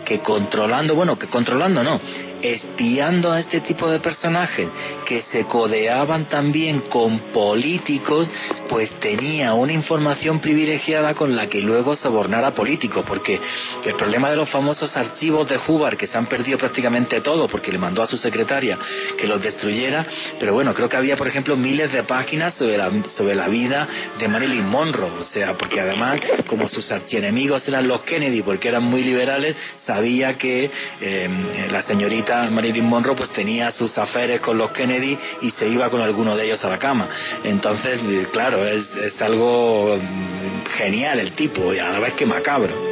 que controlando, bueno, que controlando no, espiando a este tipo de personajes que se codeaban también con políticos, pues tenía una información privilegiada con la que luego sobornar a políticos, porque el problema de los famosos archivos de Hubbard, que se han perdido prácticamente todo, porque le mandó a su secretaria que los destruyera, pero bueno, creo que había, por ejemplo, miles de páginas sobre la, sobre la vida de Marilyn Monroe, o sea, porque además, como sus archienemigos eran los Kennedy, porque eran muy liberales, sabía que eh, la señorita Marilyn Monroe pues tenía sus aferes con los Kennedy y se iba con alguno de ellos a la cama. Entonces, claro, es, es algo mm, genial el tipo y a la vez que macabro.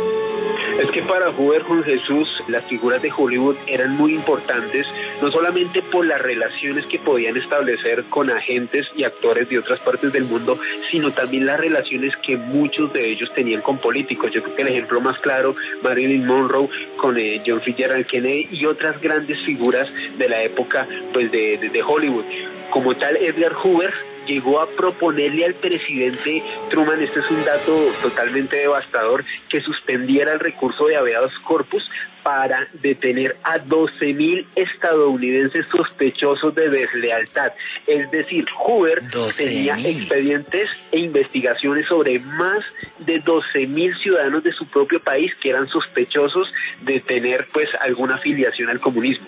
Es que para Hoover con Jesús las figuras de Hollywood eran muy importantes, no solamente por las relaciones que podían establecer con agentes y actores de otras partes del mundo, sino también las relaciones que muchos de ellos tenían con políticos. Yo creo que el ejemplo más claro, Marilyn Monroe con eh, John Fitzgerald Kennedy y otras grandes figuras de la época pues de, de Hollywood. Como tal, Edgar Hoover llegó a proponerle al presidente Truman, este es un dato totalmente devastador, que suspendiera el recurso de habeas corpus para detener a 12.000 estadounidenses sospechosos de deslealtad. Es decir, Hoover tenía expedientes e investigaciones sobre más de 12.000 ciudadanos de su propio país que eran sospechosos de tener pues alguna afiliación al comunismo.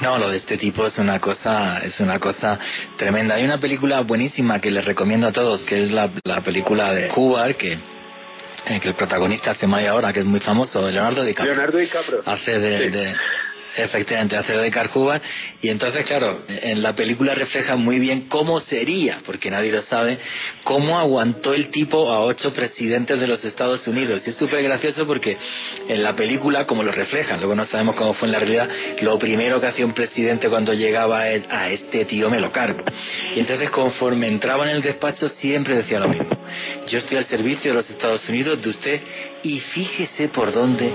No, lo de este tipo es una cosa, es una cosa tremenda. Hay una película buenísima que les recomiendo a todos, que es la, película de Cuba, que eh, que el protagonista se llama ahora, que es muy famoso, Leonardo DiCaprio. Leonardo DiCaprio. Hace de, Efectivamente, hace de Carhuban. Y entonces, claro, en la película refleja muy bien cómo sería, porque nadie lo sabe, cómo aguantó el tipo a ocho presidentes de los Estados Unidos. Y es súper gracioso porque en la película, como lo reflejan, luego no sabemos cómo fue en la realidad, lo primero que hacía un presidente cuando llegaba es, a este tío me lo cargo. Y entonces, conforme entraba en el despacho, siempre decía lo mismo. Yo estoy al servicio de los Estados Unidos, de usted, y fíjese por dónde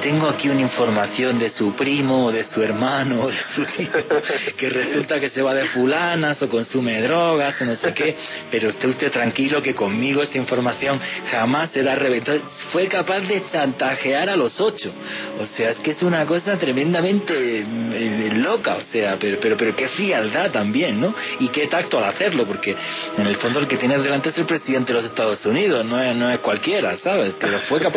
tengo aquí una información de su primo o de su hermano o de su hijo que resulta que se va de fulanas o consume drogas o no sé qué, pero esté usted tranquilo que conmigo esta información jamás será reventada. Fue capaz de chantajear a los ocho. O sea, es que es una cosa tremendamente eh, loca, o sea, pero, pero, pero qué frialdad también, ¿no? Y qué tacto al hacerlo, porque en el fondo el que tiene delante es el presidente de los Estados Unidos, no es, no es cualquiera, ¿sabes? Pero fue capaz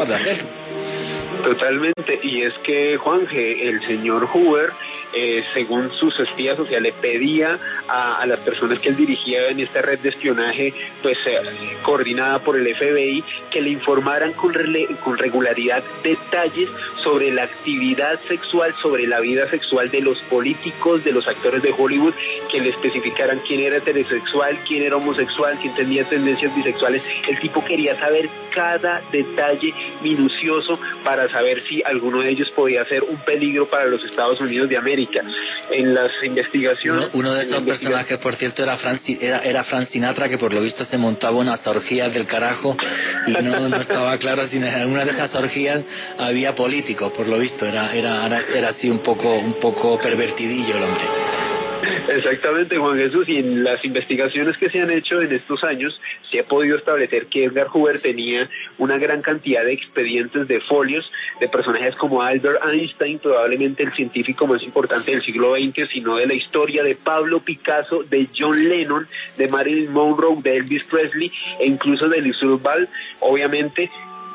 Totalmente, y es que Juanje, el señor Hoover, eh, según sus espías, o le pedía a, las personas que él dirigía en esta red de espionaje, pues eh, coordinada por el FBI, que le informaran con regularidad detalles sobre la actividad sexual, sobre la vida sexual de los políticos, de los actores de Hollywood, que le especificaran quién era heterosexual, quién era homosexual, quién tenía tendencias bisexuales. El tipo quería saber cada detalle minucioso para saber si alguno de ellos podía ser un peligro para los Estados Unidos de América. En las investigaciones... Uno, de esos personajes, por cierto, era Frank, era, era Sinatra, que por lo visto se montaba unas orgías del carajo y no, no estaba claro si en alguna de esas orgías había por lo visto. Era, era, era así un poco, un poco pervertidillo el hombre. Exactamente, Juan Jesús, y en las investigaciones que se han hecho en estos años se ha podido establecer que Edgar Hoover tenía una gran cantidad de expedientes de folios de personajes como Albert Einstein, probablemente el científico más importante del siglo XX, sino de la historia de Pablo Picasso, de John Lennon, de Marilyn Monroe, de Elvis Presley e incluso de Ball, obviamente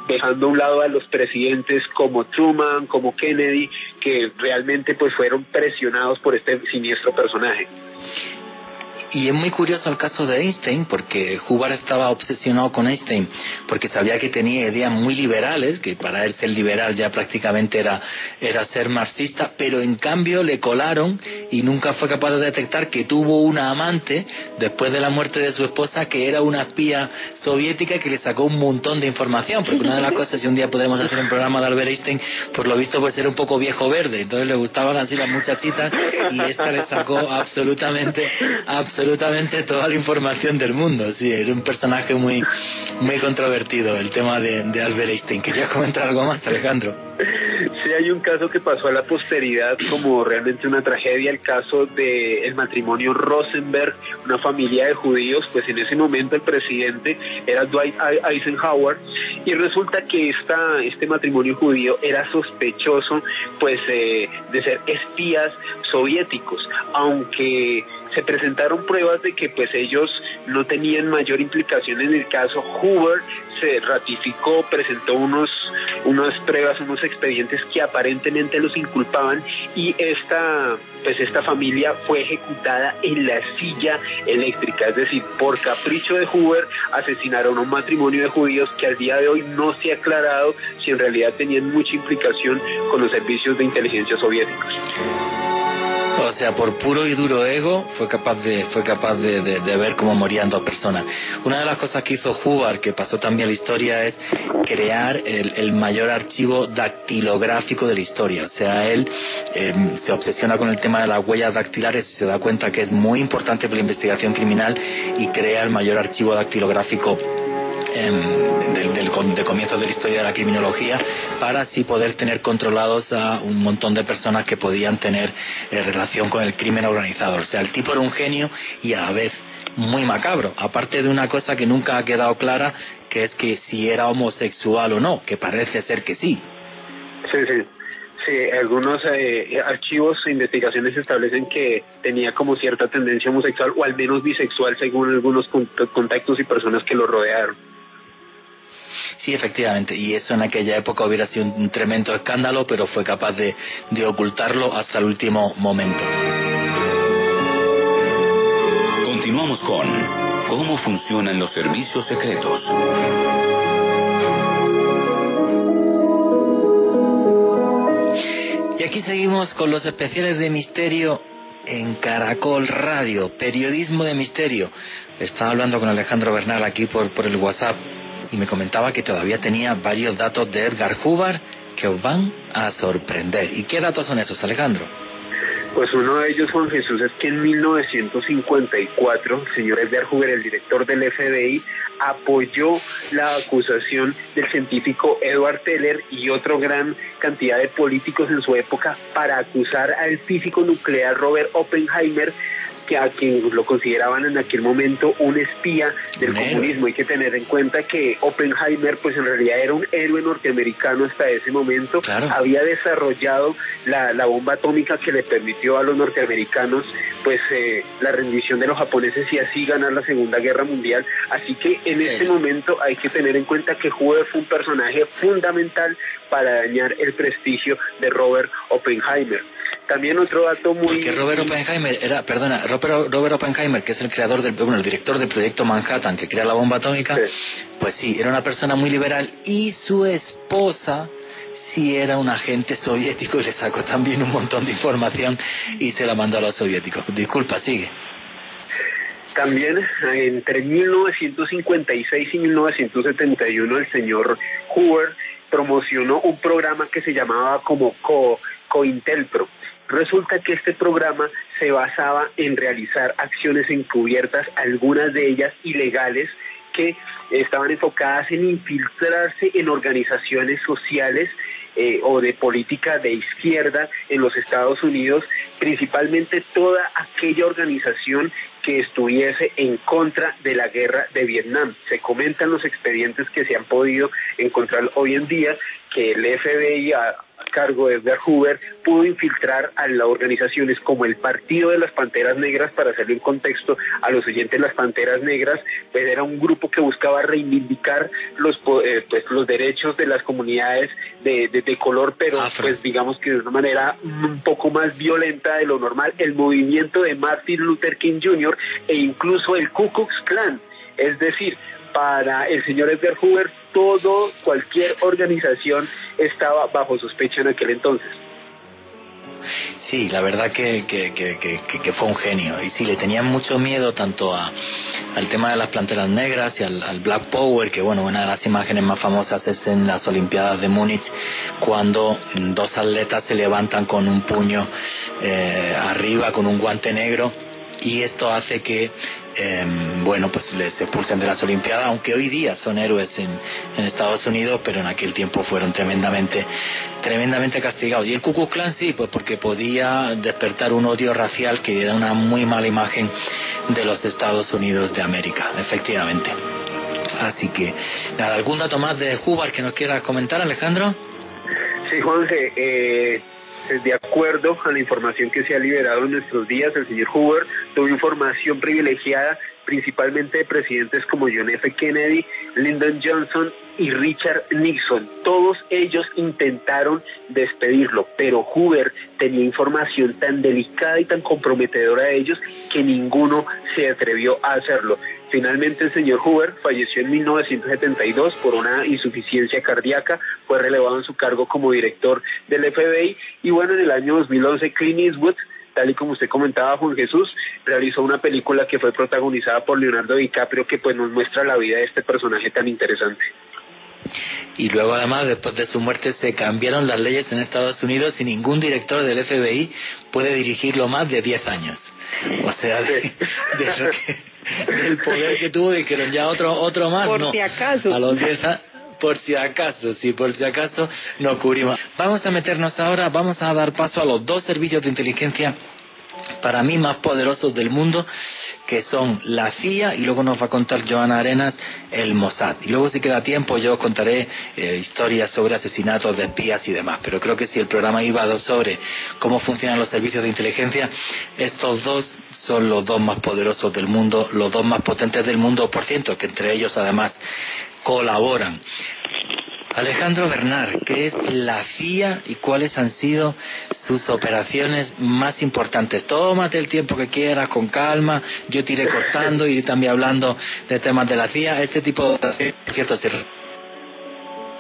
dejando a un lado a los presidentes como Truman, como Kennedy, que realmente pues fueron presionados por este siniestro personaje. Y es muy curioso el caso de Einstein, porque Hubbard estaba obsesionado con Einstein, porque sabía que tenía ideas muy liberales, que para él ser liberal ya prácticamente era, era ser marxista, pero en cambio le colaron y nunca fue capaz de detectar que tuvo una amante después de la muerte de su esposa que era una espía soviética que le sacó un montón de información, porque una de las cosas, si un día podremos hacer un programa de Albert Einstein, por lo visto pues era un poco viejo verde, entonces le gustaban así las muchachitas y esta le sacó absolutamente, absolutamente absolutamente toda la información del mundo. Sí, era un personaje muy, muy controvertido el tema de, de Albert Einstein. ¿Querías comentar algo más, Alejandro? Sí, hay un caso que pasó a la posteridad como realmente una tragedia, el caso del el matrimonio Rosenberg, una familia de judíos, pues en ese momento el presidente era Dwight Eisenhower y resulta que esta, este matrimonio judío era sospechoso pues eh, de ser espías soviéticos, aunque se presentaron pruebas de que pues ellos no tenían mayor implicación en el caso. Hoover se ratificó, presentó unos unas pruebas, unos expedientes que aparentemente los inculpaban y esta pues esta familia fue ejecutada en la silla eléctrica, es decir, por capricho de Hoover asesinaron a un matrimonio de judíos que al día de hoy no se ha aclarado si en realidad tenían mucha implicación con los servicios de inteligencia soviéticos. O sea, por puro y duro ego fue capaz de, fue capaz de, ver cómo morían dos personas. Una de las cosas que hizo Hubbard, que pasó también a la historia, es crear el, mayor archivo dactilográfico de la historia. O sea, él em, se obsesiona con el tema de las huellas dactilares y se da cuenta que es muy importante para la investigación criminal y crea el mayor archivo dactilográfico del, del, comienzo de la historia de la criminología para así poder tener controlados a un montón de personas que podían tener eh, relación con el crimen organizado. O sea, el tipo era un genio y a la vez muy macabro, aparte de una cosa que nunca ha quedado clara, que es que si era homosexual o no, que parece ser que sí. Sí, sí. Sí, algunos eh, archivos e investigaciones establecen que tenía como cierta tendencia homosexual o al menos bisexual según algunos contactos y personas que lo rodearon. Sí, efectivamente, y eso en aquella época hubiera sido un tremendo escándalo, pero fue capaz de, de ocultarlo hasta el último momento. Continuamos con cómo funcionan los servicios secretos. Y aquí seguimos con los especiales de misterio en Caracol Radio, periodismo de misterio. Estaba hablando con Alejandro Bernal aquí por, por el WhatsApp y me comentaba que todavía tenía varios datos de Edgar Hubbard que van a sorprender. ¿Y qué datos son esos, Alejandro? Pues uno de ellos, Juan Jesús, es que en 1954 el señor Edgar Hoover, el director del FBI, apoyó la acusación del científico Edward Teller y otra gran cantidad de políticos en su época para acusar al físico nuclear Robert Oppenheimer que a quien lo consideraban en aquel momento un espía del comunismo. Hay que tener en cuenta que Oppenheimer, pues en realidad era un héroe norteamericano hasta ese momento. Había desarrollado la, la, bomba atómica que le permitió a los norteamericanos, pues eh, la rendición de los japoneses y así ganar la Segunda Guerra Mundial. Así que en ese momento hay que tener en cuenta que Hoover fue un personaje fundamental para dañar el prestigio de Robert Oppenheimer. También otro dato muy... Que Robert Oppenheimer era, perdona, Robert, Robert, Oppenheimer, que es el creador del, bueno, el director del proyecto Manhattan, que crea la bomba atómica, pues sí, era una persona muy liberal y su esposa sí era un agente soviético y le sacó también un montón de información y se la mandó a los soviéticos. Disculpa, sigue. También entre 1956 y 1971 el señor Hoover promocionó un programa que se llamaba como Co COINTELPRO Resulta que este programa se basaba en realizar acciones encubiertas, algunas de ellas ilegales, que estaban enfocadas en infiltrarse en organizaciones sociales eh, o de política de izquierda en los Estados Unidos, principalmente toda aquella organización que estuviese en contra de la guerra de Vietnam. Se comentan los expedientes que se han podido encontrar hoy en día que el FBI a, cargo de Edgar Hoover pudo infiltrar a las organizaciones como el Partido de las Panteras Negras, para hacerle un contexto a los oyentes, las Panteras Negras, pues era un grupo que buscaba reivindicar los eh, pues los derechos de las comunidades de, de, color, pero pues digamos que de una manera un poco más violenta de lo normal, el movimiento de Martin Luther King Jr. e incluso el Ku Klux Klan, es decir, para el señor Edgar Hoover, todo, cualquier organización estaba bajo sospecha en aquel entonces. Sí, la verdad que, que, que, fue un genio. Y sí, le tenían mucho miedo tanto a, al tema de las planteras negras y al, Black Power, que bueno, una de las imágenes más famosas es en las Olimpiadas de Múnich, cuando dos atletas se levantan con un puño eh, arriba, con un guante negro y esto hace que em, bueno, pues les expulsen de las Olimpiadas, aunque hoy día son héroes en, en, Estados Unidos, pero en aquel tiempo fueron tremendamente, tremendamente castigados. Y el Ku Klux Klan sí, pues porque podía despertar un odio racial que diera una muy mala imagen de los Estados Unidos de América, efectivamente. Así que, nada, ¿algún dato más de Hubbard que nos quieras comentar, Alejandro? Sí, Juanse, eh, de acuerdo a la información que se ha liberado en nuestros días, el señor Hoover tuvo información privilegiada principalmente de presidentes como John F. Kennedy, Lyndon Johnson y Richard Nixon. Todos ellos intentaron despedirlo, pero Hoover tenía información tan delicada y tan comprometedora de ellos que ninguno se atrevió a hacerlo. Finalmente el señor Hoover falleció en 1972 por una insuficiencia cardíaca, fue relevado en su cargo como director del FBI y bueno, en el año 2011 Clint Eastwood tal y como usted comentaba, Juan Jesús realizó una película que fue protagonizada por Leonardo DiCaprio que pues nos muestra la vida de este personaje tan interesante. Y luego además, después de su muerte, se cambiaron las leyes en Estados Unidos y ningún director del FBI puede dirigirlo más de 10 años. O sea, de, del poder que tuvo, dijeron ya otro, otro más. Por no. si acaso. A los 10 por si acaso, sí, por si acaso no cubrimos. Vamos a meternos ahora, vamos a dar paso a los dos servicios de inteligencia para mí más poderosos del mundo, que son la CIA y luego nos va a contar Joana Arenas el Mossad. Y luego si queda tiempo yo os contaré eh, historias sobre asesinatos de espías y demás. Pero creo que si el programa iba sobre cómo funcionan los servicios de inteligencia, estos dos son los dos más poderosos del mundo, los dos más potentes del mundo, por ciento, que entre ellos además colaboran. Alejandro Bernard, ¿qué es la CIA y cuáles han sido sus operaciones más importantes? Tómate el tiempo que quieras, con calma, yo te iré cortando y también hablando de temas de la CIA. Este tipo de... Cierto,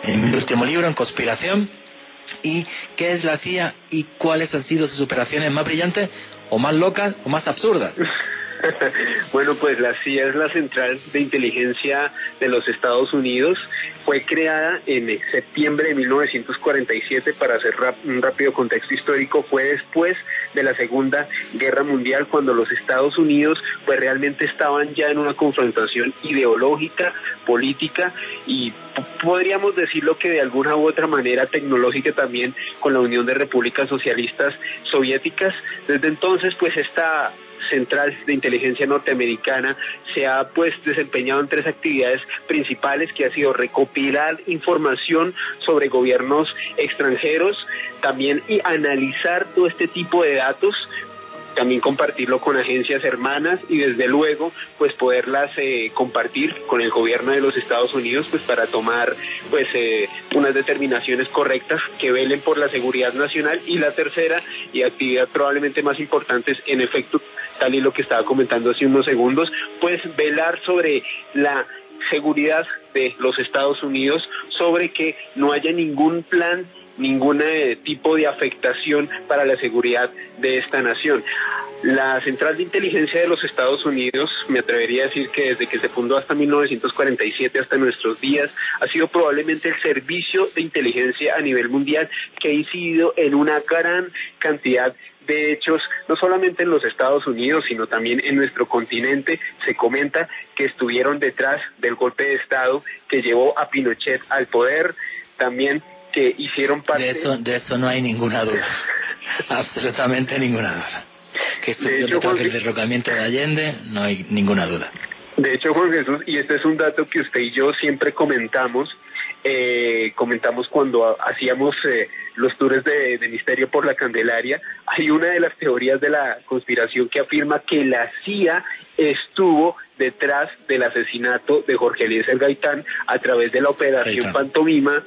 en mi último libro, En Conspiración, y qué es la CIA y cuáles han sido sus operaciones más brillantes o más locas o más absurdas. bueno, pues la CIA es la Central de Inteligencia de los Estados Unidos. Fue creada en septiembre de 1947, para hacer un rápido contexto histórico, fue después de la Segunda Guerra Mundial, cuando los Estados Unidos pues realmente estaban ya en una confrontación ideológica, política y podríamos decirlo que de alguna u otra manera tecnológica también con la Unión de Repúblicas Socialistas Soviéticas. Desde entonces pues esta Central de Inteligencia Norteamericana se ha pues desempeñado en tres actividades principales que ha sido recopilar información sobre gobiernos extranjeros, también y analizar todo este tipo de datos también compartirlo con agencias hermanas y desde luego pues poderlas eh, compartir con el gobierno de los Estados Unidos pues para tomar pues eh, unas determinaciones correctas que velen por la seguridad nacional. Y la tercera y actividad probablemente más importante es en efecto tal y lo que estaba comentando hace unos segundos pues velar sobre la seguridad de los Estados Unidos sobre que no haya ningún plan ningún eh, tipo de afectación para la seguridad de esta nación. La Central de Inteligencia de los Estados Unidos, me atrevería a decir que desde que se fundó hasta 1947 hasta nuestros días, ha sido probablemente el servicio de inteligencia a nivel mundial que ha incidido en una gran cantidad de hechos, no solamente en los Estados Unidos, sino también en nuestro continente. Se comenta que estuvieron detrás del golpe de Estado que llevó a Pinochet al poder. También que hicieron parte... De eso, de eso no hay ninguna duda, absolutamente ninguna duda. Que estuvieron detrás del derrocamiento de Allende, no hay ninguna duda. De hecho, Juan Jesús, y este es un dato que usted y yo siempre comentamos, eh, comentamos cuando hacíamos eh, los tours de, de, Misterio por la Candelaria, hay una de las teorías de la conspiración que afirma que la CIA estuvo detrás del asesinato de Jorge Eliezer Gaitán a través de la operación Pantomima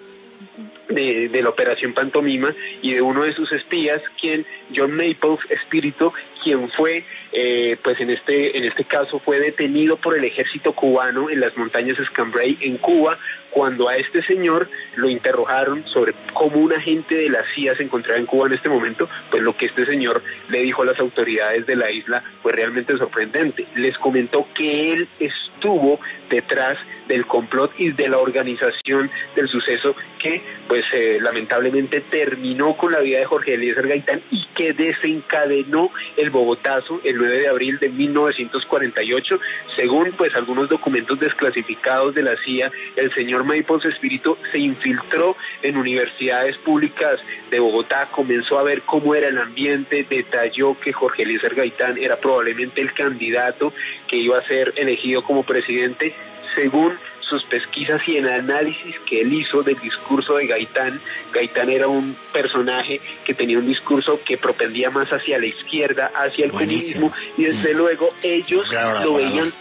de, la operación Pantomima y de uno de sus espías, quien John Maples, espíritu, quien fue, eh, pues en este, en este caso fue detenido por el ejército cubano en las montañas Escambray en Cuba, cuando a este señor lo interrogaron sobre cómo un agente de la CIA se encontraba en Cuba en este momento, pues lo que este señor le dijo a las autoridades de la isla fue realmente sorprendente. Les comentó que él estuvo detrás del complot y de la organización del suceso que pues eh, lamentablemente terminó con la vida de Jorge Eliezer Gaitán y que desencadenó el Bogotazo el 9 de abril de 1948 según pues algunos documentos desclasificados de la CIA el señor Maipos Espíritu se infiltró en universidades públicas de Bogotá comenzó a ver cómo era el ambiente detalló que Jorge Eliezer Gaitán era probablemente el candidato que iba a ser elegido como presidente según sus pesquisas y el análisis que él hizo del discurso de Gaitán. Gaitán era un personaje que tenía un discurso que propendía más hacia la izquierda, hacia el comunismo, y desde mm. luego ellos lo veían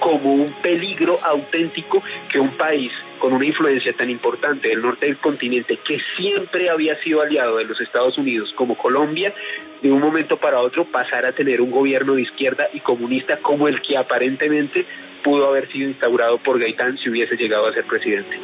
como un peligro auténtico que un país con una influencia tan importante del norte del continente que siempre había sido aliado de los Estados Unidos como Colombia, de un momento para otro pasara a tener un gobierno de izquierda y comunista como el que aparentemente pudo haber sido instaurado por Gaitán si hubiese llegado a ser presidente.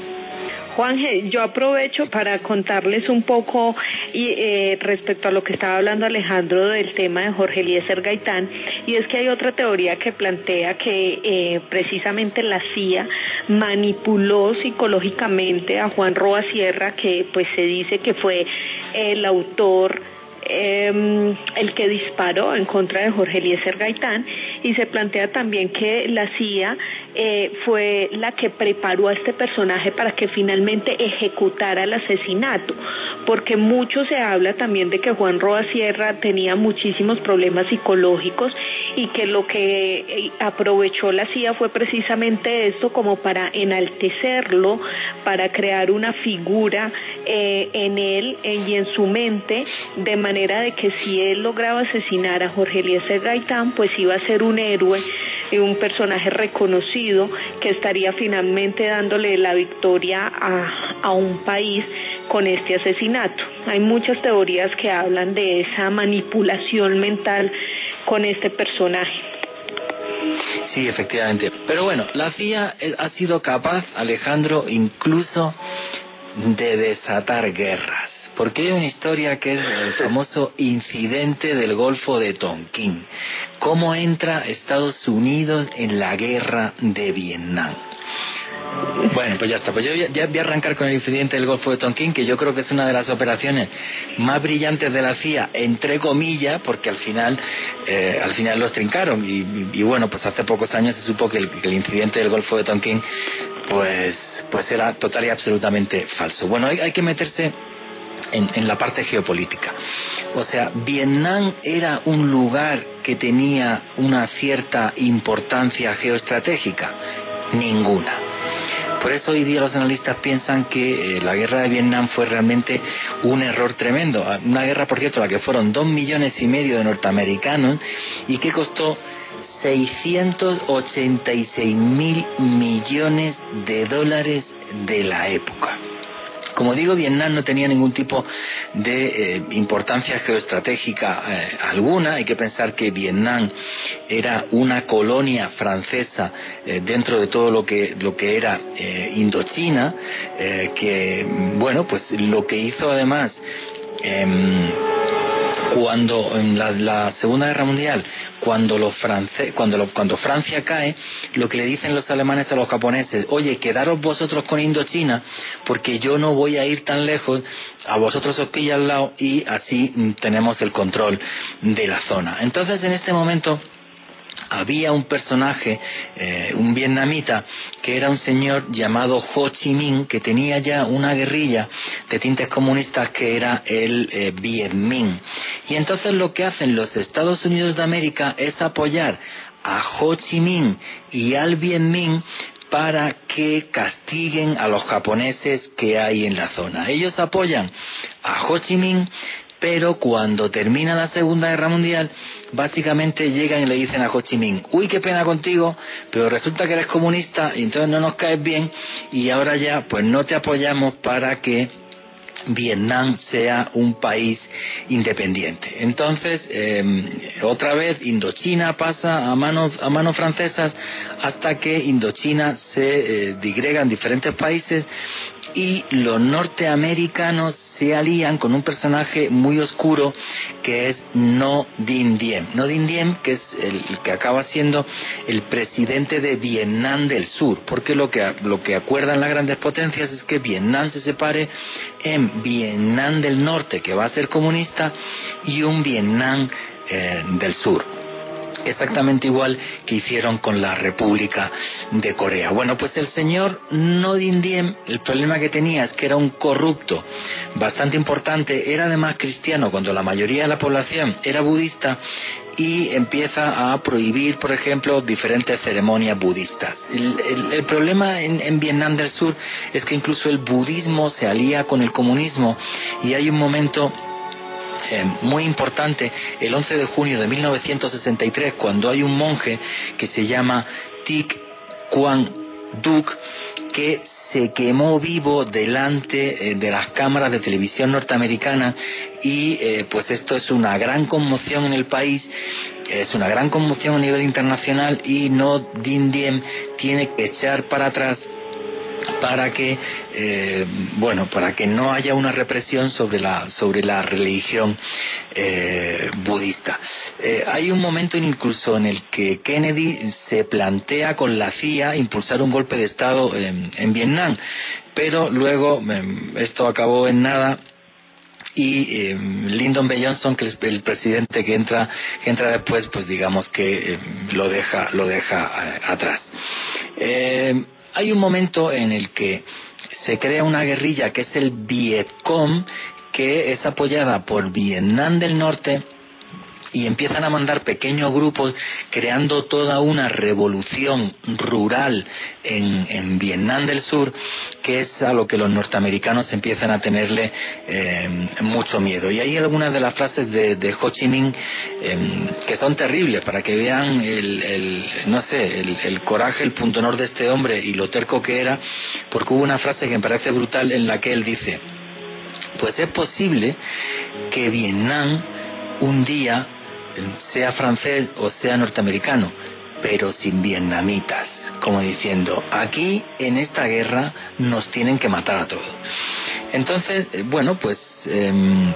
Juanje, yo aprovecho para contarles un poco y, eh, respecto a lo que estaba hablando Alejandro del tema de Jorge Eliezer Gaitán, y es que hay otra teoría que plantea que eh, precisamente la CIA manipuló psicológicamente a Juan Roa Sierra, que pues se dice que fue el autor eh, el que disparó en contra de Jorge Eliezer Gaitán y se plantea también que la CIA eh, fue la que preparó a este personaje para que finalmente ejecutara el asesinato, porque mucho se habla también de que Juan Roa Sierra tenía muchísimos problemas psicológicos y que lo que eh, aprovechó la CIA fue precisamente esto como para enaltecerlo, para crear una figura eh, en él y en su mente, de manera de que si él lograba asesinar a Jorge Eliezer Gaitán, pues iba a ser un héroe un personaje reconocido que estaría finalmente dándole la victoria a, a un país con este asesinato. Hay muchas teorías que hablan de esa manipulación mental con este personaje. Sí, efectivamente. Pero bueno, la CIA ha sido capaz, Alejandro, incluso de desatar guerras. Porque hay una historia que es el famoso incidente del Golfo de Tonkin. Cómo entra Estados Unidos en la guerra de Vietnam. Bueno, pues ya está. Pues yo ya, voy a arrancar con el incidente del Golfo de Tonkin, que yo creo que es una de las operaciones más brillantes de la CIA, entre comillas, porque al final, eh, al final los trincaron. Y, bueno, pues hace pocos años se supo que el, incidente del Golfo de Tonkin, pues, pues era total y absolutamente falso. Bueno, hay, que meterse en, en, la parte geopolítica. O sea, Vietnam era un lugar que tenía una cierta importancia geoestratégica. Ninguna. Por eso hoy día los analistas piensan que eh, la guerra de Vietnam fue realmente un error tremendo. Ah, una guerra, por cierto, la que fueron dos millones y medio de norteamericanos y que costó 686 mil millones de dólares de la época. Como digo, Vietnam no tenía ningún tipo de eh, importancia geoestratégica eh, alguna. Hay que pensar que Vietnam era una colonia francesa eh, dentro de todo lo que, lo que era Indochina, que, bueno, pues lo que hizo además em, cuando en la, Segunda Guerra Mundial, cuando los cuando, cuando Francia cae, lo que le dicen los alemanes a los japoneses, oye, quedaros vosotros con Indochina, porque yo no voy a ir tan lejos, a vosotros os pilla al lado y así tenemos el control de la zona. Entonces, en este momento, había un personaje, eh, un vietnamita, que era un señor llamado Ho Chi Minh, que tenía ya una guerrilla de tintes comunistas que era el eh, Viet Minh. Y entonces lo que hacen los Estados Unidos de América es apoyar a Ho Chi Minh y al Viet Minh para que castiguen a los japoneses que hay en la zona. Ellos apoyan a Ho Chi Minh pero cuando termina la Segunda Guerra Mundial, básicamente llegan y le dicen a Ho Chi Minh, uy, qué pena contigo, pero resulta que eres comunista entonces no nos caes bien y ahora ya pues no te apoyamos para que Vietnam sea un país independiente. Entonces, em, otra vez, Indochina pasa a manos, a manos francesas hasta que Indochina se eh, digrega en diferentes países y los norteamericanos se alían con un personaje muy oscuro que es No Din Diem. No Din Diem, que es el, que acaba siendo el presidente de Vietnam del Sur, porque lo que, lo que acuerdan las grandes potencias es que Vietnam se separe en Vietnam del Norte, que va a ser comunista, y un Vietnam eh, del Sur exactamente igual que hicieron con la República de Corea. Bueno, pues el señor No Diem, el problema que tenía es que era un corrupto bastante importante, era además cristiano cuando la mayoría de la población era budista y empieza a prohibir, por ejemplo, diferentes ceremonias budistas. El, problema en, Vietnam del Sur es que incluso el budismo se alía con el comunismo y hay un momento eh, muy importante el 11 de junio de 1963 cuando hay un monje que se llama Thich Quang Duc que se quemó vivo delante eh, de las cámaras de televisión norteamericanas y eh, pues esto es una gran conmoción en el país es una gran conmoción a nivel internacional y no Din Diem tiene que echar para atrás para que eh, bueno para que no haya una represión sobre la sobre la religión eh, budista eh, hay un momento incluso en el que Kennedy se plantea con la CIA impulsar un golpe de estado en, Vietnam pero luego em, esto acabó en nada y em, Lyndon B. Johnson, que es el presidente que entra, que entra después, pues digamos que em, lo deja, lo deja atrás. Hay un momento en el que se crea una guerrilla que es el Vietcong, que es apoyada por Vietnam del Norte y empiezan a mandar pequeños grupos creando toda una revolución rural en, Vietnam del Sur, que es a lo que los norteamericanos empiezan a tenerle eh, mucho miedo. Y hay algunas de las frases de, Ho Chi Minh em, que son terribles para que vean el, no sé, el, coraje, el punto honor de este hombre y lo terco que era, porque hubo una frase que me parece brutal en la que él dice, pues es posible que Vietnam un día sea francés o sea norteamericano, pero sin vietnamitas, como diciendo, aquí en esta guerra nos tienen que matar a todos. Entonces, eh, bueno, pues... Em,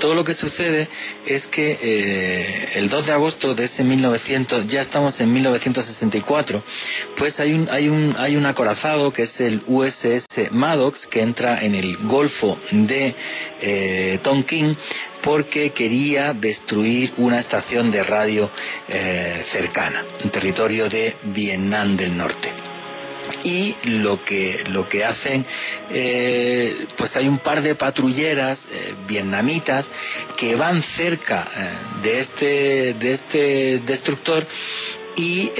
todo lo que sucede es que eh, el 2 de agosto de ese 1900, ya estamos en 1964, pues hay un, hay un, hay un acorazado que es el USS Maddox que entra en el Golfo de eh, Tonkin porque quería destruir una estación de radio eh, cercana, en territorio de Vietnam del Norte y lo que lo que hacen eh, pues hay un par de patrulleras eh, vietnamitas que van cerca eh, de este de este destructor y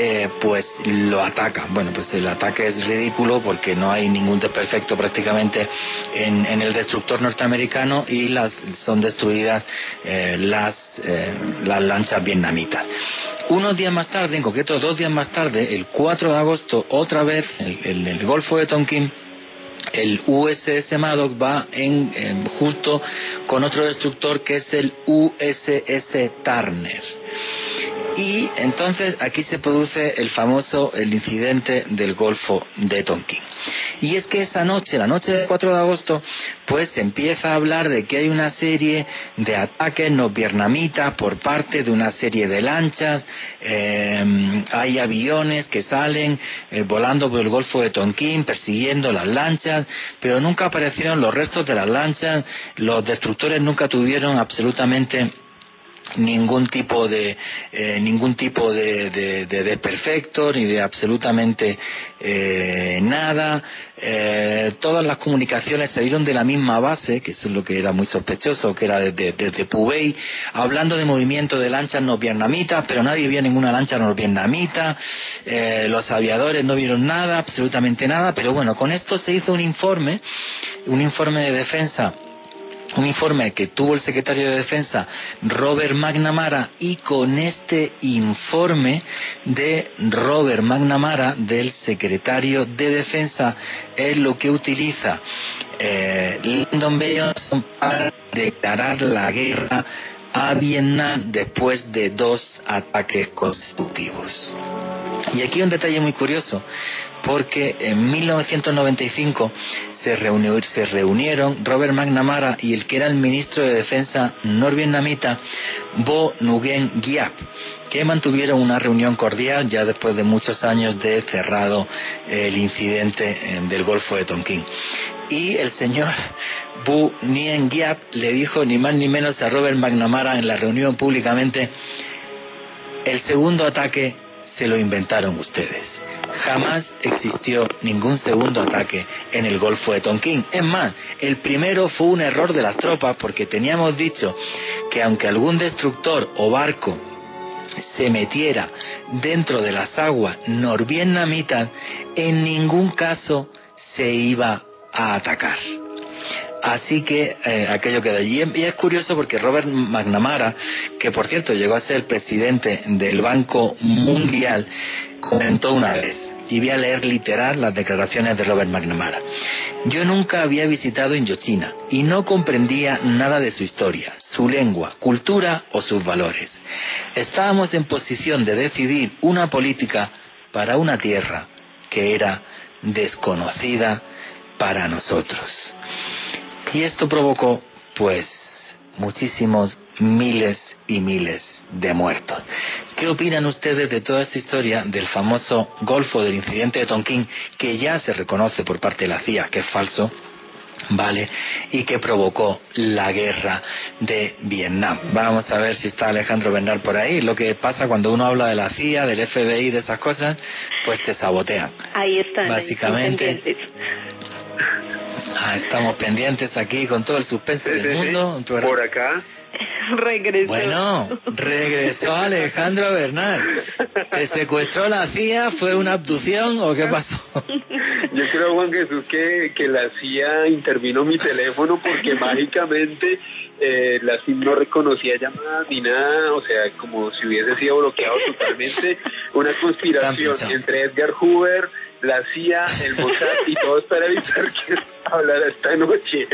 pues lo atacan. Bueno, pues el ataque es ridículo porque no hay ningún desperfecto prácticamente en, en el destructor norteamericano y las son destruidas las, las lanchas vietnamitas. Unos días más tarde, en concreto dos días más tarde, el 4 de agosto, otra vez en el, Golfo de Tonkin, el USS Maddox va en, justo con otro destructor que es el USS Turner. Y entonces aquí se produce el famoso el incidente del Golfo de Tonkin. Y es que esa noche, la noche del 4 de agosto, pues se empieza a hablar de que hay una serie de ataques no vietnamitas por parte de una serie de lanchas, em, hay aviones que salen eh, volando por el Golfo de Tonkin persiguiendo las lanchas, pero nunca aparecieron los restos de las lanchas, los destructores nunca tuvieron absolutamente ningún tipo de eh, ningún tipo de, de, perfecto ni de absolutamente eh, nada. Eh, todas las comunicaciones se dieron de la misma base que eso es lo que era muy sospechoso que era desde, desde Pubey hablando de movimiento de lanchas no vietnamitas pero nadie vio ninguna lancha no vietnamita. Los aviadores no vieron nada absolutamente nada pero bueno con esto se hizo un informe un informe de defensa un informe que tuvo el secretario de Defensa Robert McNamara y con este informe de Robert McNamara del secretario de Defensa es lo que utiliza eh, Lyndon. Johnson para declarar la guerra a Vietnam después de dos ataques consecutivos. Y aquí un detalle muy curioso, porque en 1995 se, se reunieron Robert McNamara y el que era el ministro de Defensa norvietnamita, Bo Nguyen Giap, que mantuvieron una reunión cordial ya después de muchos años de cerrado el incidente eh, del Golfo de Tonkin. Y el señor Bu Nguyen Giap le dijo ni más ni menos a Robert McNamara en la reunión públicamente, el segundo ataque se lo inventaron ustedes. Jamás existió ningún segundo ataque en el Golfo de Tonkin. Es más, el primero fue un error de las tropas porque teníamos dicho que aunque algún destructor o barco se metiera dentro de las aguas norvietnamitas, en ningún caso se iba a atacar. Así que eh, aquello queda allí. Y es curioso porque Robert McNamara, que por cierto llegó a ser presidente del Banco Mundial, comentó una vez, y voy a leer literal las declaraciones de Robert McNamara. Yo nunca había visitado Indochina y no comprendía nada de su historia, su lengua, cultura o sus valores. Estábamos en posición de decidir una política para una tierra que era desconocida para nosotros. Y esto provocó, pues, muchísimos miles y miles de muertos. ¿Qué opinan ustedes de toda esta historia del famoso Golfo del incidente de Tonkin, que ya se reconoce por parte de la CIA que es falso? ¿vale? Y que provocó la guerra de Vietnam. Vamos a ver si está Alejandro Bernal por ahí. Lo que pasa cuando uno habla de la CIA, del FBI, de esas cosas, pues te sabotean. Ahí están. Básicamente. Ah, estamos pendientes aquí con todo el suspense del mundo. Por acá. Regresó. Bueno, regresó Alejandro Bernal. ¿Te secuestró la CIA? ¿Fue una abducción o qué pasó? Yo creo, Juan Jesús, que, que la CIA intervino mi teléfono porque mágicamente eh, la SIM no reconocía llamadas ni nada, o sea, como si hubiese sido bloqueado totalmente. Una conspiración entre Edgar Hoover, la CIA, el Mossad y todos para evitar que hablara esta noche.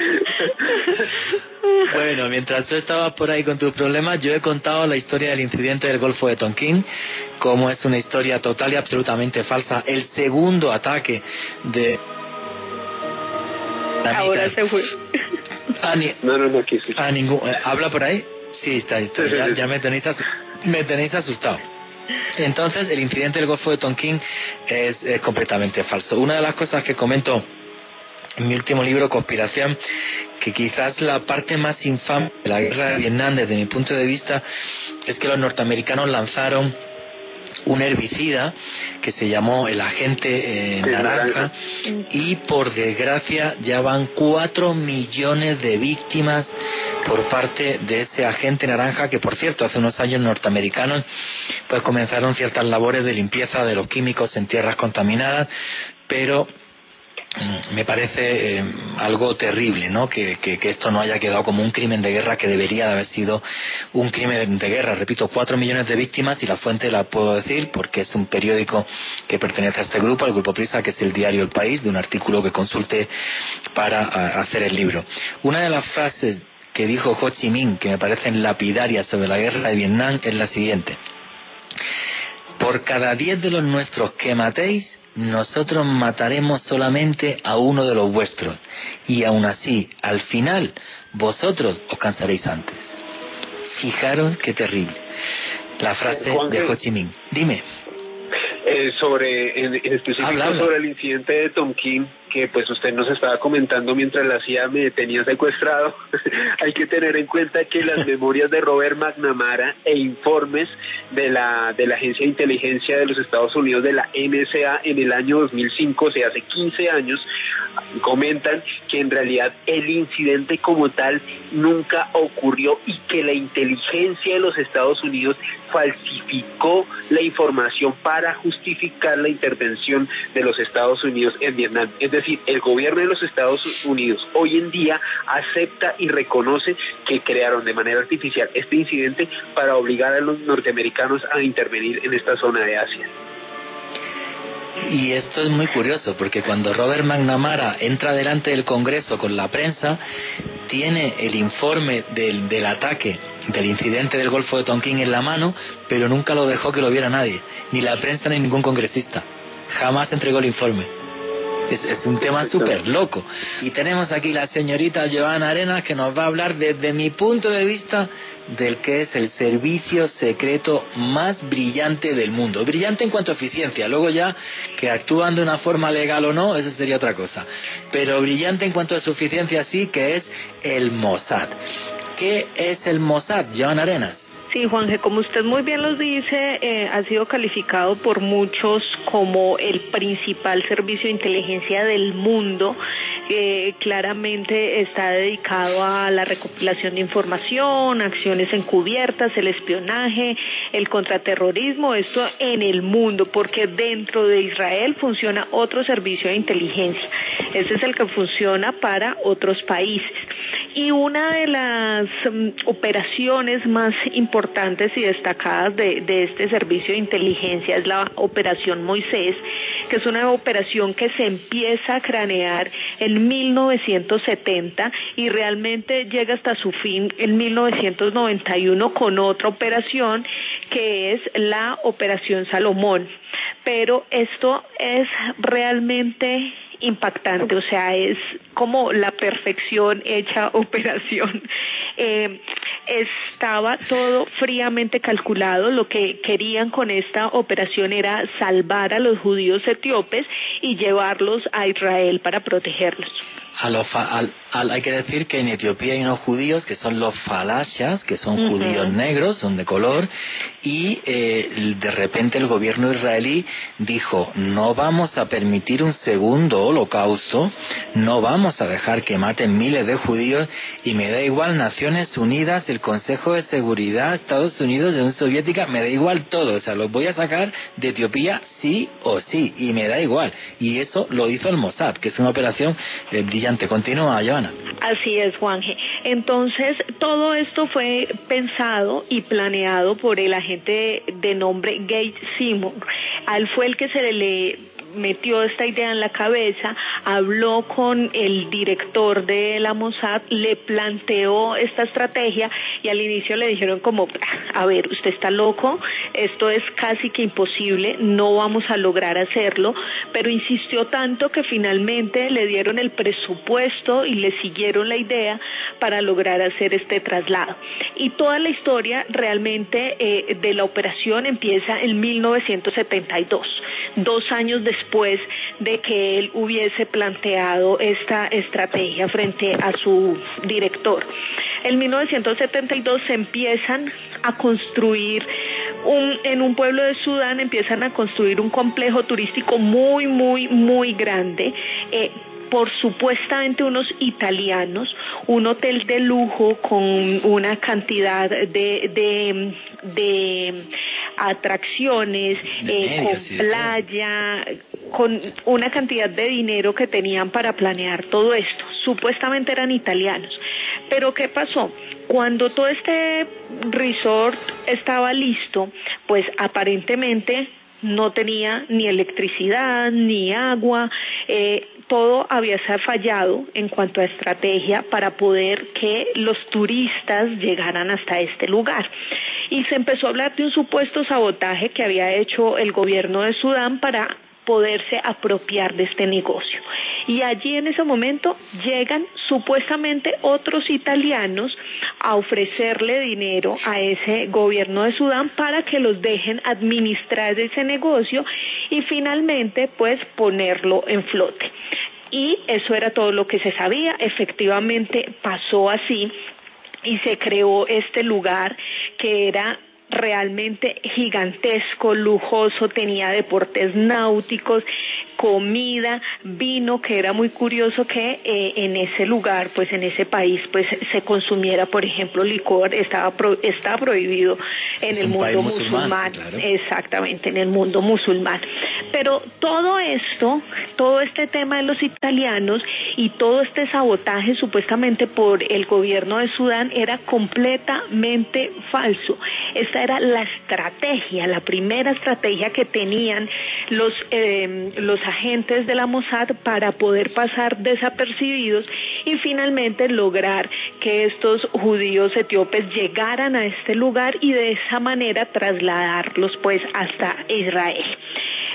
Bueno, mientras tú estabas por ahí con tus problemas, yo he contado la historia del incidente del Golfo de Tonkin, como es una historia total y absolutamente falsa. El segundo ataque de... Ahora se fue. no, no, no, aquí sí. ningún... Eh, ¿Habla por ahí? Sí, está, está ya, ya me tenéis, me tenéis asustado. Entonces, el incidente del Golfo de Tonkin es, completamente falso. Una de las cosas que comento en mi último libro, Conspiración, que quizás la parte más infame de la guerra de Vietnam, desde mi punto de vista, es que los norteamericanos lanzaron un herbicida que se llamó el agente eh, naranja. y por desgracia ya van cuatro millones de víctimas por parte de ese agente naranja que por cierto hace unos años norteamericanos pues comenzaron ciertas labores de limpieza de los químicos en tierras contaminadas pero me parece eh, algo terrible, ¿no? Que, esto no haya quedado como un crimen de guerra que debería de haber sido un crimen de guerra. Repito, cuatro millones de víctimas y la fuente la puedo decir porque es un periódico que pertenece a este grupo, al Grupo Prisa, que es el diario El País, de un artículo que consulte para hacer el libro. Una de las frases que dijo Ho Chi Minh, que me parecen lapidarias sobre la guerra de Vietnam, es la siguiente. Por cada diez de los nuestros que matéis, nosotros mataremos solamente a uno de los vuestros, y aún así, al final, vosotros os cansaréis antes. Fijaros qué terrible. La frase de Ho Chi Minh. Dime. Eh, sobre, en, específico sobre el incidente de Tonkin, que pues usted nos estaba comentando mientras la CIA me tenía secuestrado, hay que tener en cuenta que las memorias de Robert McNamara e informes de la, de la Agencia de Inteligencia de los Estados Unidos, de la NSA, en el año 2005, o sea, hace 15 años, comentan que en realidad el incidente como tal nunca ocurrió y que la inteligencia de los Estados Unidos falsificó la información para justificar la intervención de los Estados Unidos en Vietnam. Es decir, el gobierno de los Estados Unidos hoy en día acepta y reconoce que crearon de manera artificial este incidente para obligar a los norteamericanos a intervenir en esta zona de Asia. Y esto es muy curioso porque cuando Robert McNamara entra delante del Congreso con la prensa, tiene el informe del, del ataque, del incidente del Golfo de Tonkin en la mano, pero nunca lo dejó que lo viera nadie, ni la prensa ni ningún congresista. Jamás entregó el informe. Es, un tema súper loco. Y tenemos aquí la señorita Joana Arenas que nos va a hablar desde mi punto de vista del que es el servicio secreto más brillante del mundo. Brillante en cuanto a eficiencia, luego ya que actúan de una forma legal o no, eso sería otra cosa. Pero brillante en cuanto a su eficiencia sí, que es el Mossad. ¿Qué es el Mossad, Joan Arenas? Sí, Juanje, como usted muy bien lo dice, eh, ha sido calificado por muchos como el principal servicio de inteligencia del mundo. Eh, claramente está dedicado a la recopilación de información, acciones encubiertas, el espionaje, el contraterrorismo, esto en el mundo, porque dentro de Israel funciona otro servicio de inteligencia. Ese es el que funciona para otros países. Y una de las mm, operaciones más importantes y destacadas de, de, este servicio de inteligencia es la Operación Moisés, que es una operación que se empieza a cranear en 1970 y realmente llega hasta su fin en 1991 con otra operación que es la Operación Salomón. Pero esto es realmente impactante, o sea, es como la perfección hecha operación. Eh, estaba todo fríamente calculado, lo que querían con esta operación era salvar a los judíos etíopes y llevarlos a Israel para protegerlos. A al, hay que decir que en Etiopía hay unos judíos que son los falashas, que son judíos negros, son de color, y eh, de repente el gobierno israelí dijo, no vamos a permitir un segundo holocausto, no vamos a dejar que maten miles de judíos, y me da igual Naciones Unidas, el Consejo de Seguridad, Estados Unidos, Unión Soviética, me da igual todo, o sea, los voy a sacar de Etiopía sí o sí, y me da igual. Y eso lo hizo el Mossad, que es una operación eh, brillante. Continúa, Así es, Juanje. Entonces, todo esto fue pensado y planeado por el agente de nombre Gage Simon. Al fue el que se le metió esta idea en la cabeza, habló con el director de la Mossad, le planteó esta estrategia y al inicio le dijeron como, a ver, usted está loco, esto es casi que imposible, no vamos a lograr hacerlo, pero insistió tanto que finalmente le dieron el presupuesto y le siguieron la idea para lograr hacer este traslado. Y toda la historia realmente eh, de la operación empieza en 1972, dos años después de que él hubiese planteado esta estrategia frente a su director. En 1972 se empiezan a construir un, en un pueblo de Sudán empiezan a construir un complejo turístico muy, muy, muy grande. Eh, por supuestamente unos italianos, un hotel de lujo con una cantidad de, de, de atracciones, eh, con playa, con una cantidad de dinero que tenían para planear todo esto. Supuestamente eran italianos. Pero ¿qué pasó? Cuando todo este resort estaba listo, pues aparentemente no tenía ni electricidad, ni agua, eh, todo había fallado en cuanto a estrategia para poder que los turistas llegaran hasta este lugar. Y se empezó a hablar de un supuesto sabotaje que había hecho el gobierno de Sudán para poderse apropiar de este negocio. Y allí en ese momento llegan supuestamente otros italianos a ofrecerle dinero a ese gobierno de Sudán para que los dejen administrar ese negocio y finalmente pues ponerlo en flote. Y eso era todo lo que se sabía, efectivamente pasó así y se creó este lugar que era realmente gigantesco, lujoso, tenía deportes náuticos, comida, vino, que era muy curioso que eh, en ese lugar, pues en ese país, pues se consumiera, por ejemplo, licor, estaba está prohibido en el mundo musulmán, exactamente, en el mundo musulmán. Pero todo esto, todo este tema de los italianos y todo este sabotaje supuestamente por el gobierno de Sudán era completamente falso. Esta era la estrategia, la primera estrategia que tenían los, eh, los agentes de la Mossad para poder pasar desapercibidos y finalmente lograr que estos judíos etíopes llegaran a este lugar y de esa manera trasladarlos pues hasta Israel.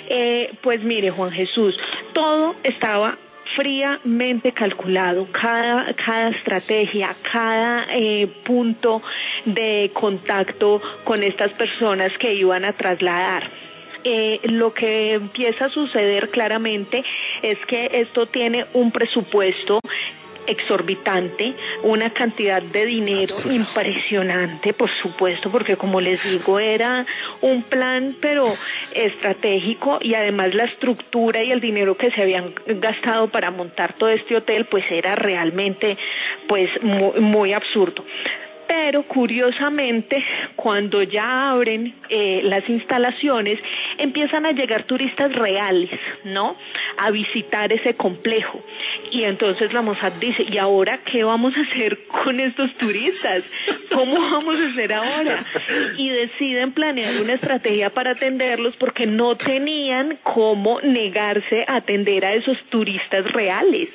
Eh, pues mire Juan Jesús, todo estaba fríamente calculado, cada, cada estrategia, cada eh, punto de contacto con estas personas que iban a trasladar. Eh, lo que empieza a suceder claramente es que esto tiene un presupuesto exorbitante, una cantidad de dinero impresionante, por supuesto, porque como les digo, era un plan pero estratégico y además la estructura y el dinero que se habían gastado para montar todo este hotel pues era realmente pues muy, muy absurdo pero curiosamente cuando ya abren eh, las instalaciones empiezan a llegar turistas reales, ¿no? A visitar ese complejo. Y entonces la Mossad dice, ¿y ahora qué vamos a hacer con estos turistas? ¿Cómo vamos a hacer ahora? Y deciden planear una estrategia para atenderlos porque no tenían cómo negarse a atender a esos turistas reales.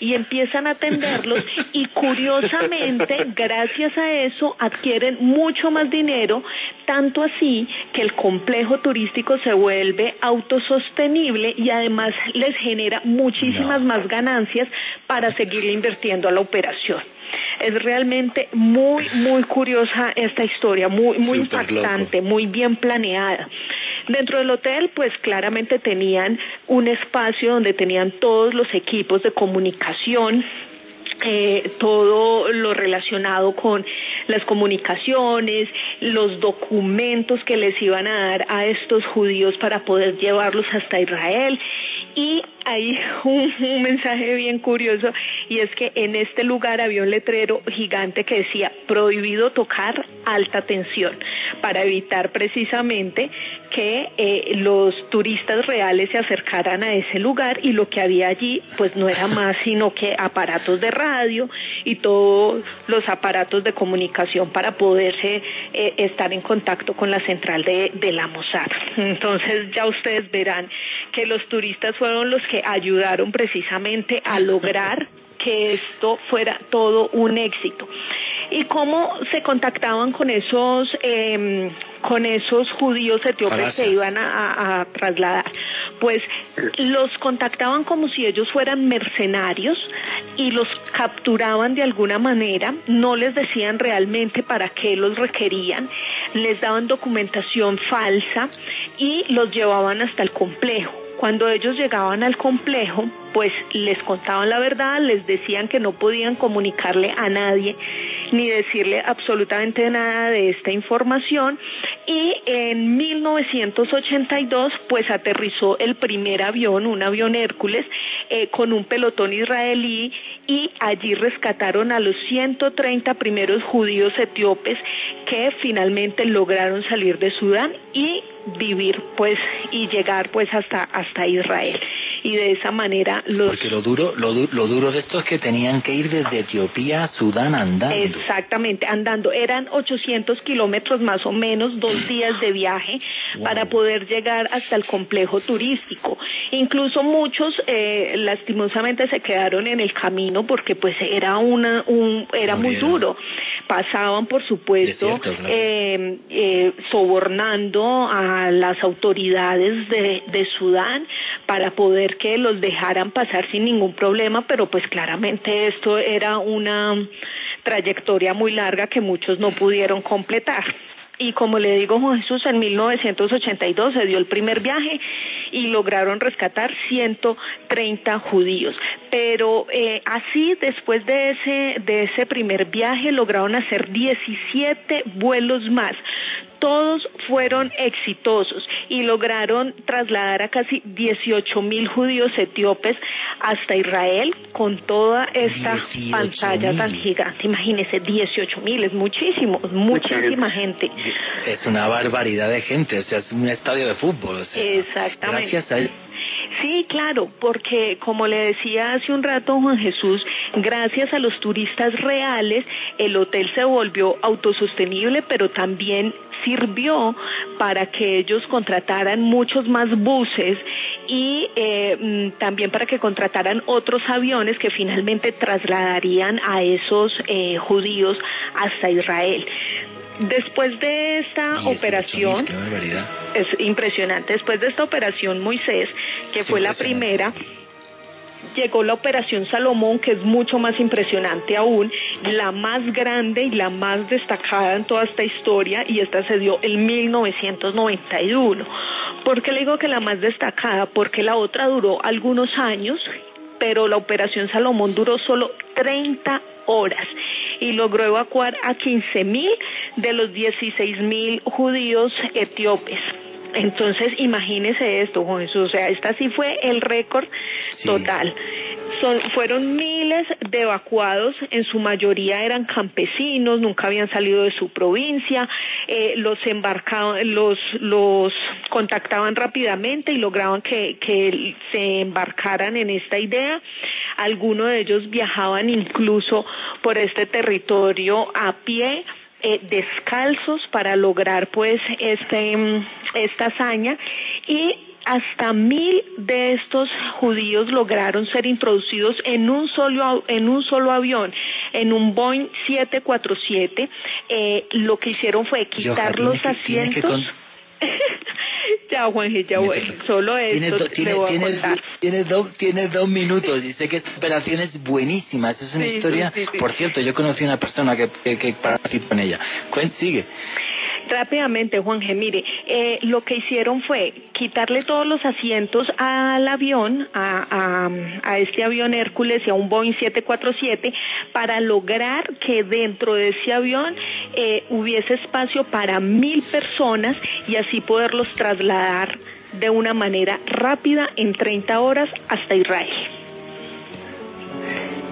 Y empiezan a atenderlos y curiosamente, gracias a eso, adquieren mucho más dinero, tanto así que el complejo turístico se vuelve autosostenible y además les genera muchísimas más ganancias para seguir invirtiendo a la operación. Es realmente muy, muy curiosa esta historia, muy, muy impactante, muy bien planeada. Dentro del hotel, pues claramente tenían un espacio donde tenían todos los equipos de comunicación, eh, todo lo relacionado con las comunicaciones, los documentos que les iban a dar a estos judíos para poder llevarlos hasta Israel. Y hay un, mensaje bien curioso y es que en este lugar había un letrero gigante que decía prohibido tocar alta tensión para evitar precisamente que eh, los turistas reales se acercaran a ese lugar y lo que había allí pues no era más sino que aparatos de radio y todos los aparatos de comunicación para poderse eh, estar en contacto con la central de, de la Mossad. Entonces ya ustedes verán que los turistas fueron los que ayudaron precisamente a lograr que esto fuera todo un éxito. ¿Y cómo se contactaban con esos, eh, con esos judíos etíopes que iban a, a, trasladar? Pues los contactaban como si ellos fueran mercenarios y los capturaban de alguna manera, no les decían realmente para qué los requerían, les daban documentación falsa y los llevaban hasta el complejo. Cuando ellos llegaban al complejo, pues les contaban la verdad, les decían que no podían comunicarle a nadie ni decirle absolutamente nada de esta información. Y en 1982 pues aterrizó el primer avión, un avión Hércules, eh, con un pelotón israelí y allí rescataron a los 130 primeros judíos etíopes que finalmente lograron salir de Sudán y vivir pues y llegar pues hasta hasta Israel y de esa manera los porque lo duro lo, lo, duro de esto es que tenían que ir desde Etiopía a Sudán andando. Exactamente andando. Eran 800 kilómetros más o menos dos días de viaje para poder llegar hasta el complejo turístico. Incluso muchos eh, lastimosamente se quedaron en el camino porque pues era una un era muy duro. Pasaban por supuesto eh, eh, sobornando a las autoridades de, de Sudán para poder que los dejaran pasar sin ningún problema, pero pues claramente esto era una trayectoria muy larga que muchos no pudieron completar. Y como le digo, Jesús, en 1982 se dio el primer viaje y lograron rescatar 130 judíos. Pero eh, así, después de ese, de ese primer viaje, lograron hacer 17 vuelos más todos fueron exitosos y lograron trasladar a casi 18 mil judíos etíopes hasta Israel con toda esta pantalla tan gigante. Imagínense, 18 mil, es muchísimo, muchísima gente. Es una barbaridad de gente, o sea, es un estadio de fútbol. Exactamente. Gracias a Sí, claro, porque como le decía hace un rato Juan Jesús, gracias a los turistas reales, el hotel se volvió autosostenible, pero también sirvió para que ellos contrataran muchos más buses y eh, mm, también para que contrataran otros aviones que finalmente trasladarían a esos eh, judíos hasta Israel. Después de esta operación, es impresionante, después de esta operación Moisés, que fue la primera, llegó la operación Salomón, que es mucho más impresionante aún, la más grande y la más destacada en toda esta historia, y esta se dio en 1991. ¿Por qué le digo que la más destacada? Porque la otra duró algunos años, pero la operación Salomón duró solo 30 horas y logró evacuar a 15 mil de los 16 mil judíos etíopes. Entonces, imagínese esto, Juan Jesús, o sea, esta sí fue el récord total. Son, fueron miles de evacuados, en su mayoría eran campesinos, nunca habían salido de su provincia, eh, los embarcaban, los, los contactaban rápidamente y lograban que, que se embarcaran en esta idea. Algunos de ellos viajaban incluso por este territorio a pie eh, descalzos para lograr pues este mm, esta hazaña. Y hasta mil de estos judíos lograron ser introducidos en un solo en un solo avión en un Boeing 747 eh, lo que hicieron fue quitar los asientos ya, ya voy. Solo esto tiene, tiene, tiene, dos minutos. Dice que esta operación es buenísima. Esa es una historia. Por cierto, yo conocí a una persona que, que, participó en ella. Cuen, sigue. Rápidamente, Juan G. Mire, eh, lo que hicieron fue quitarle todos los asientos al avión, a, a, este avión Hércules y a un Boeing 747, para lograr que dentro de ese avión eh, hubiese espacio para mil personas y así poderlos trasladar de una manera rápida en 30 horas hasta Israel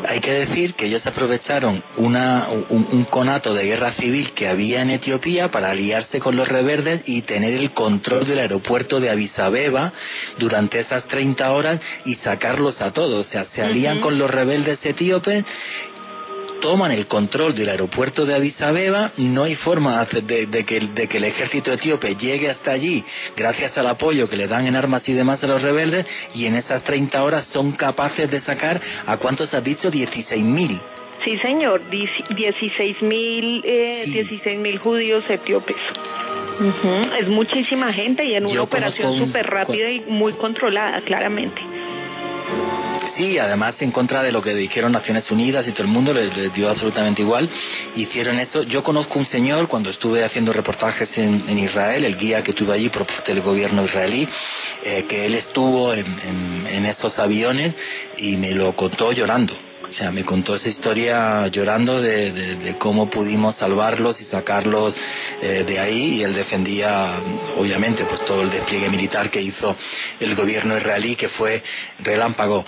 hay que decir que ellos aprovecharon una, un, conato de guerra civil que había en Etiopía para aliarse con los rebeldes y tener el control del aeropuerto de Addis Abeba durante esas 30 horas y sacarlos a todos. O sea, se alían con los rebeldes etíopes toman el control del aeropuerto de Addis Abeba, no hay forma de, que, de, que, el ejército etíope llegue hasta allí gracias al apoyo que le dan en armas y demás a los rebeldes y en esas 30 horas son capaces de sacar, ¿a cuántos has dicho? 16.000. Sí, señor, 16.000 eh, mil judíos etíopes. Es muchísima gente y en una operación súper rápida y muy controlada, claramente. Sí, además en contra de lo que dijeron Naciones Unidas y todo el mundo les, dio absolutamente igual. Hicieron eso. Yo conozco un señor cuando estuve haciendo reportajes en, Israel, el guía que tuve allí por del gobierno israelí, eh, que él estuvo en esos aviones y me lo contó llorando o sea, me contó esa historia llorando de, cómo pudimos salvarlos y sacarlos eh, de ahí y él defendía, obviamente, pues todo el despliegue militar que hizo el gobierno israelí, que fue relámpago.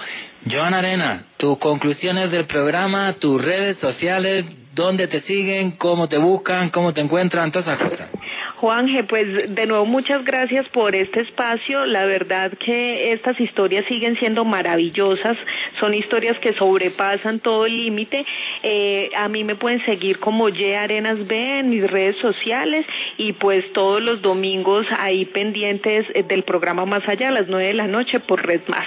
Joan Arena, tus conclusiones del programa, tus redes sociales, dónde te siguen, cómo te buscan, cómo te encuentran, todas esas cosas. Juanje, pues de nuevo muchas gracias por este espacio. La verdad que estas historias siguen siendo maravillosas, son historias que sobrepasan todo el límite. Eh, a mí me pueden seguir como Ye Arenas B en mis redes sociales y pues todos los domingos ahí pendientes del programa Más Allá a las nueve de la noche por Red Más.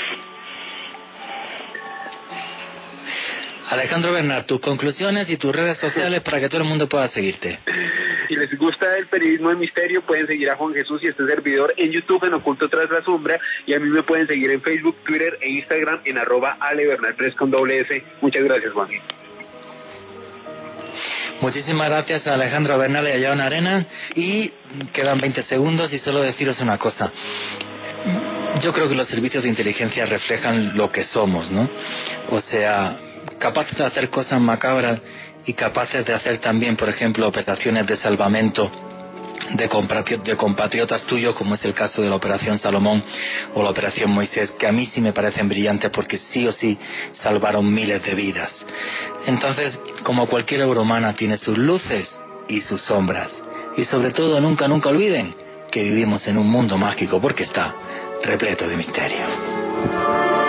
Alejandro Bernard, tus conclusiones y tus redes sociales para que todo el mundo pueda seguirte. Si les gusta el periodismo de misterio, pueden seguir a Juan Jesús y este servidor en YouTube en Oculto Tras la Sombra y a mí me pueden seguir en Facebook, Twitter e Instagram en arroba alebernard3 con doble S. Muchas gracias, Juan. Muchísimas gracias a Alejandro Bernal y a Joan Arena. Y quedan 20 segundos y solo deciros una cosa. Yo creo que los servicios de inteligencia reflejan lo que somos, ¿no? O sea, capaces de hacer cosas macabras y capaces de hacer también, por ejemplo, operaciones de salvamento de, compatriotas tuyos, como es el caso de la Operación Salomón o la Operación Moisés, que a mí sí me parecen brillantes porque sí o sí salvaron miles de vidas. Entonces, como cualquier obra humana, tiene sus luces y sus sombras. Y sobre todo, nunca, nunca olviden que vivimos en un mundo mágico porque está repleto de misterio.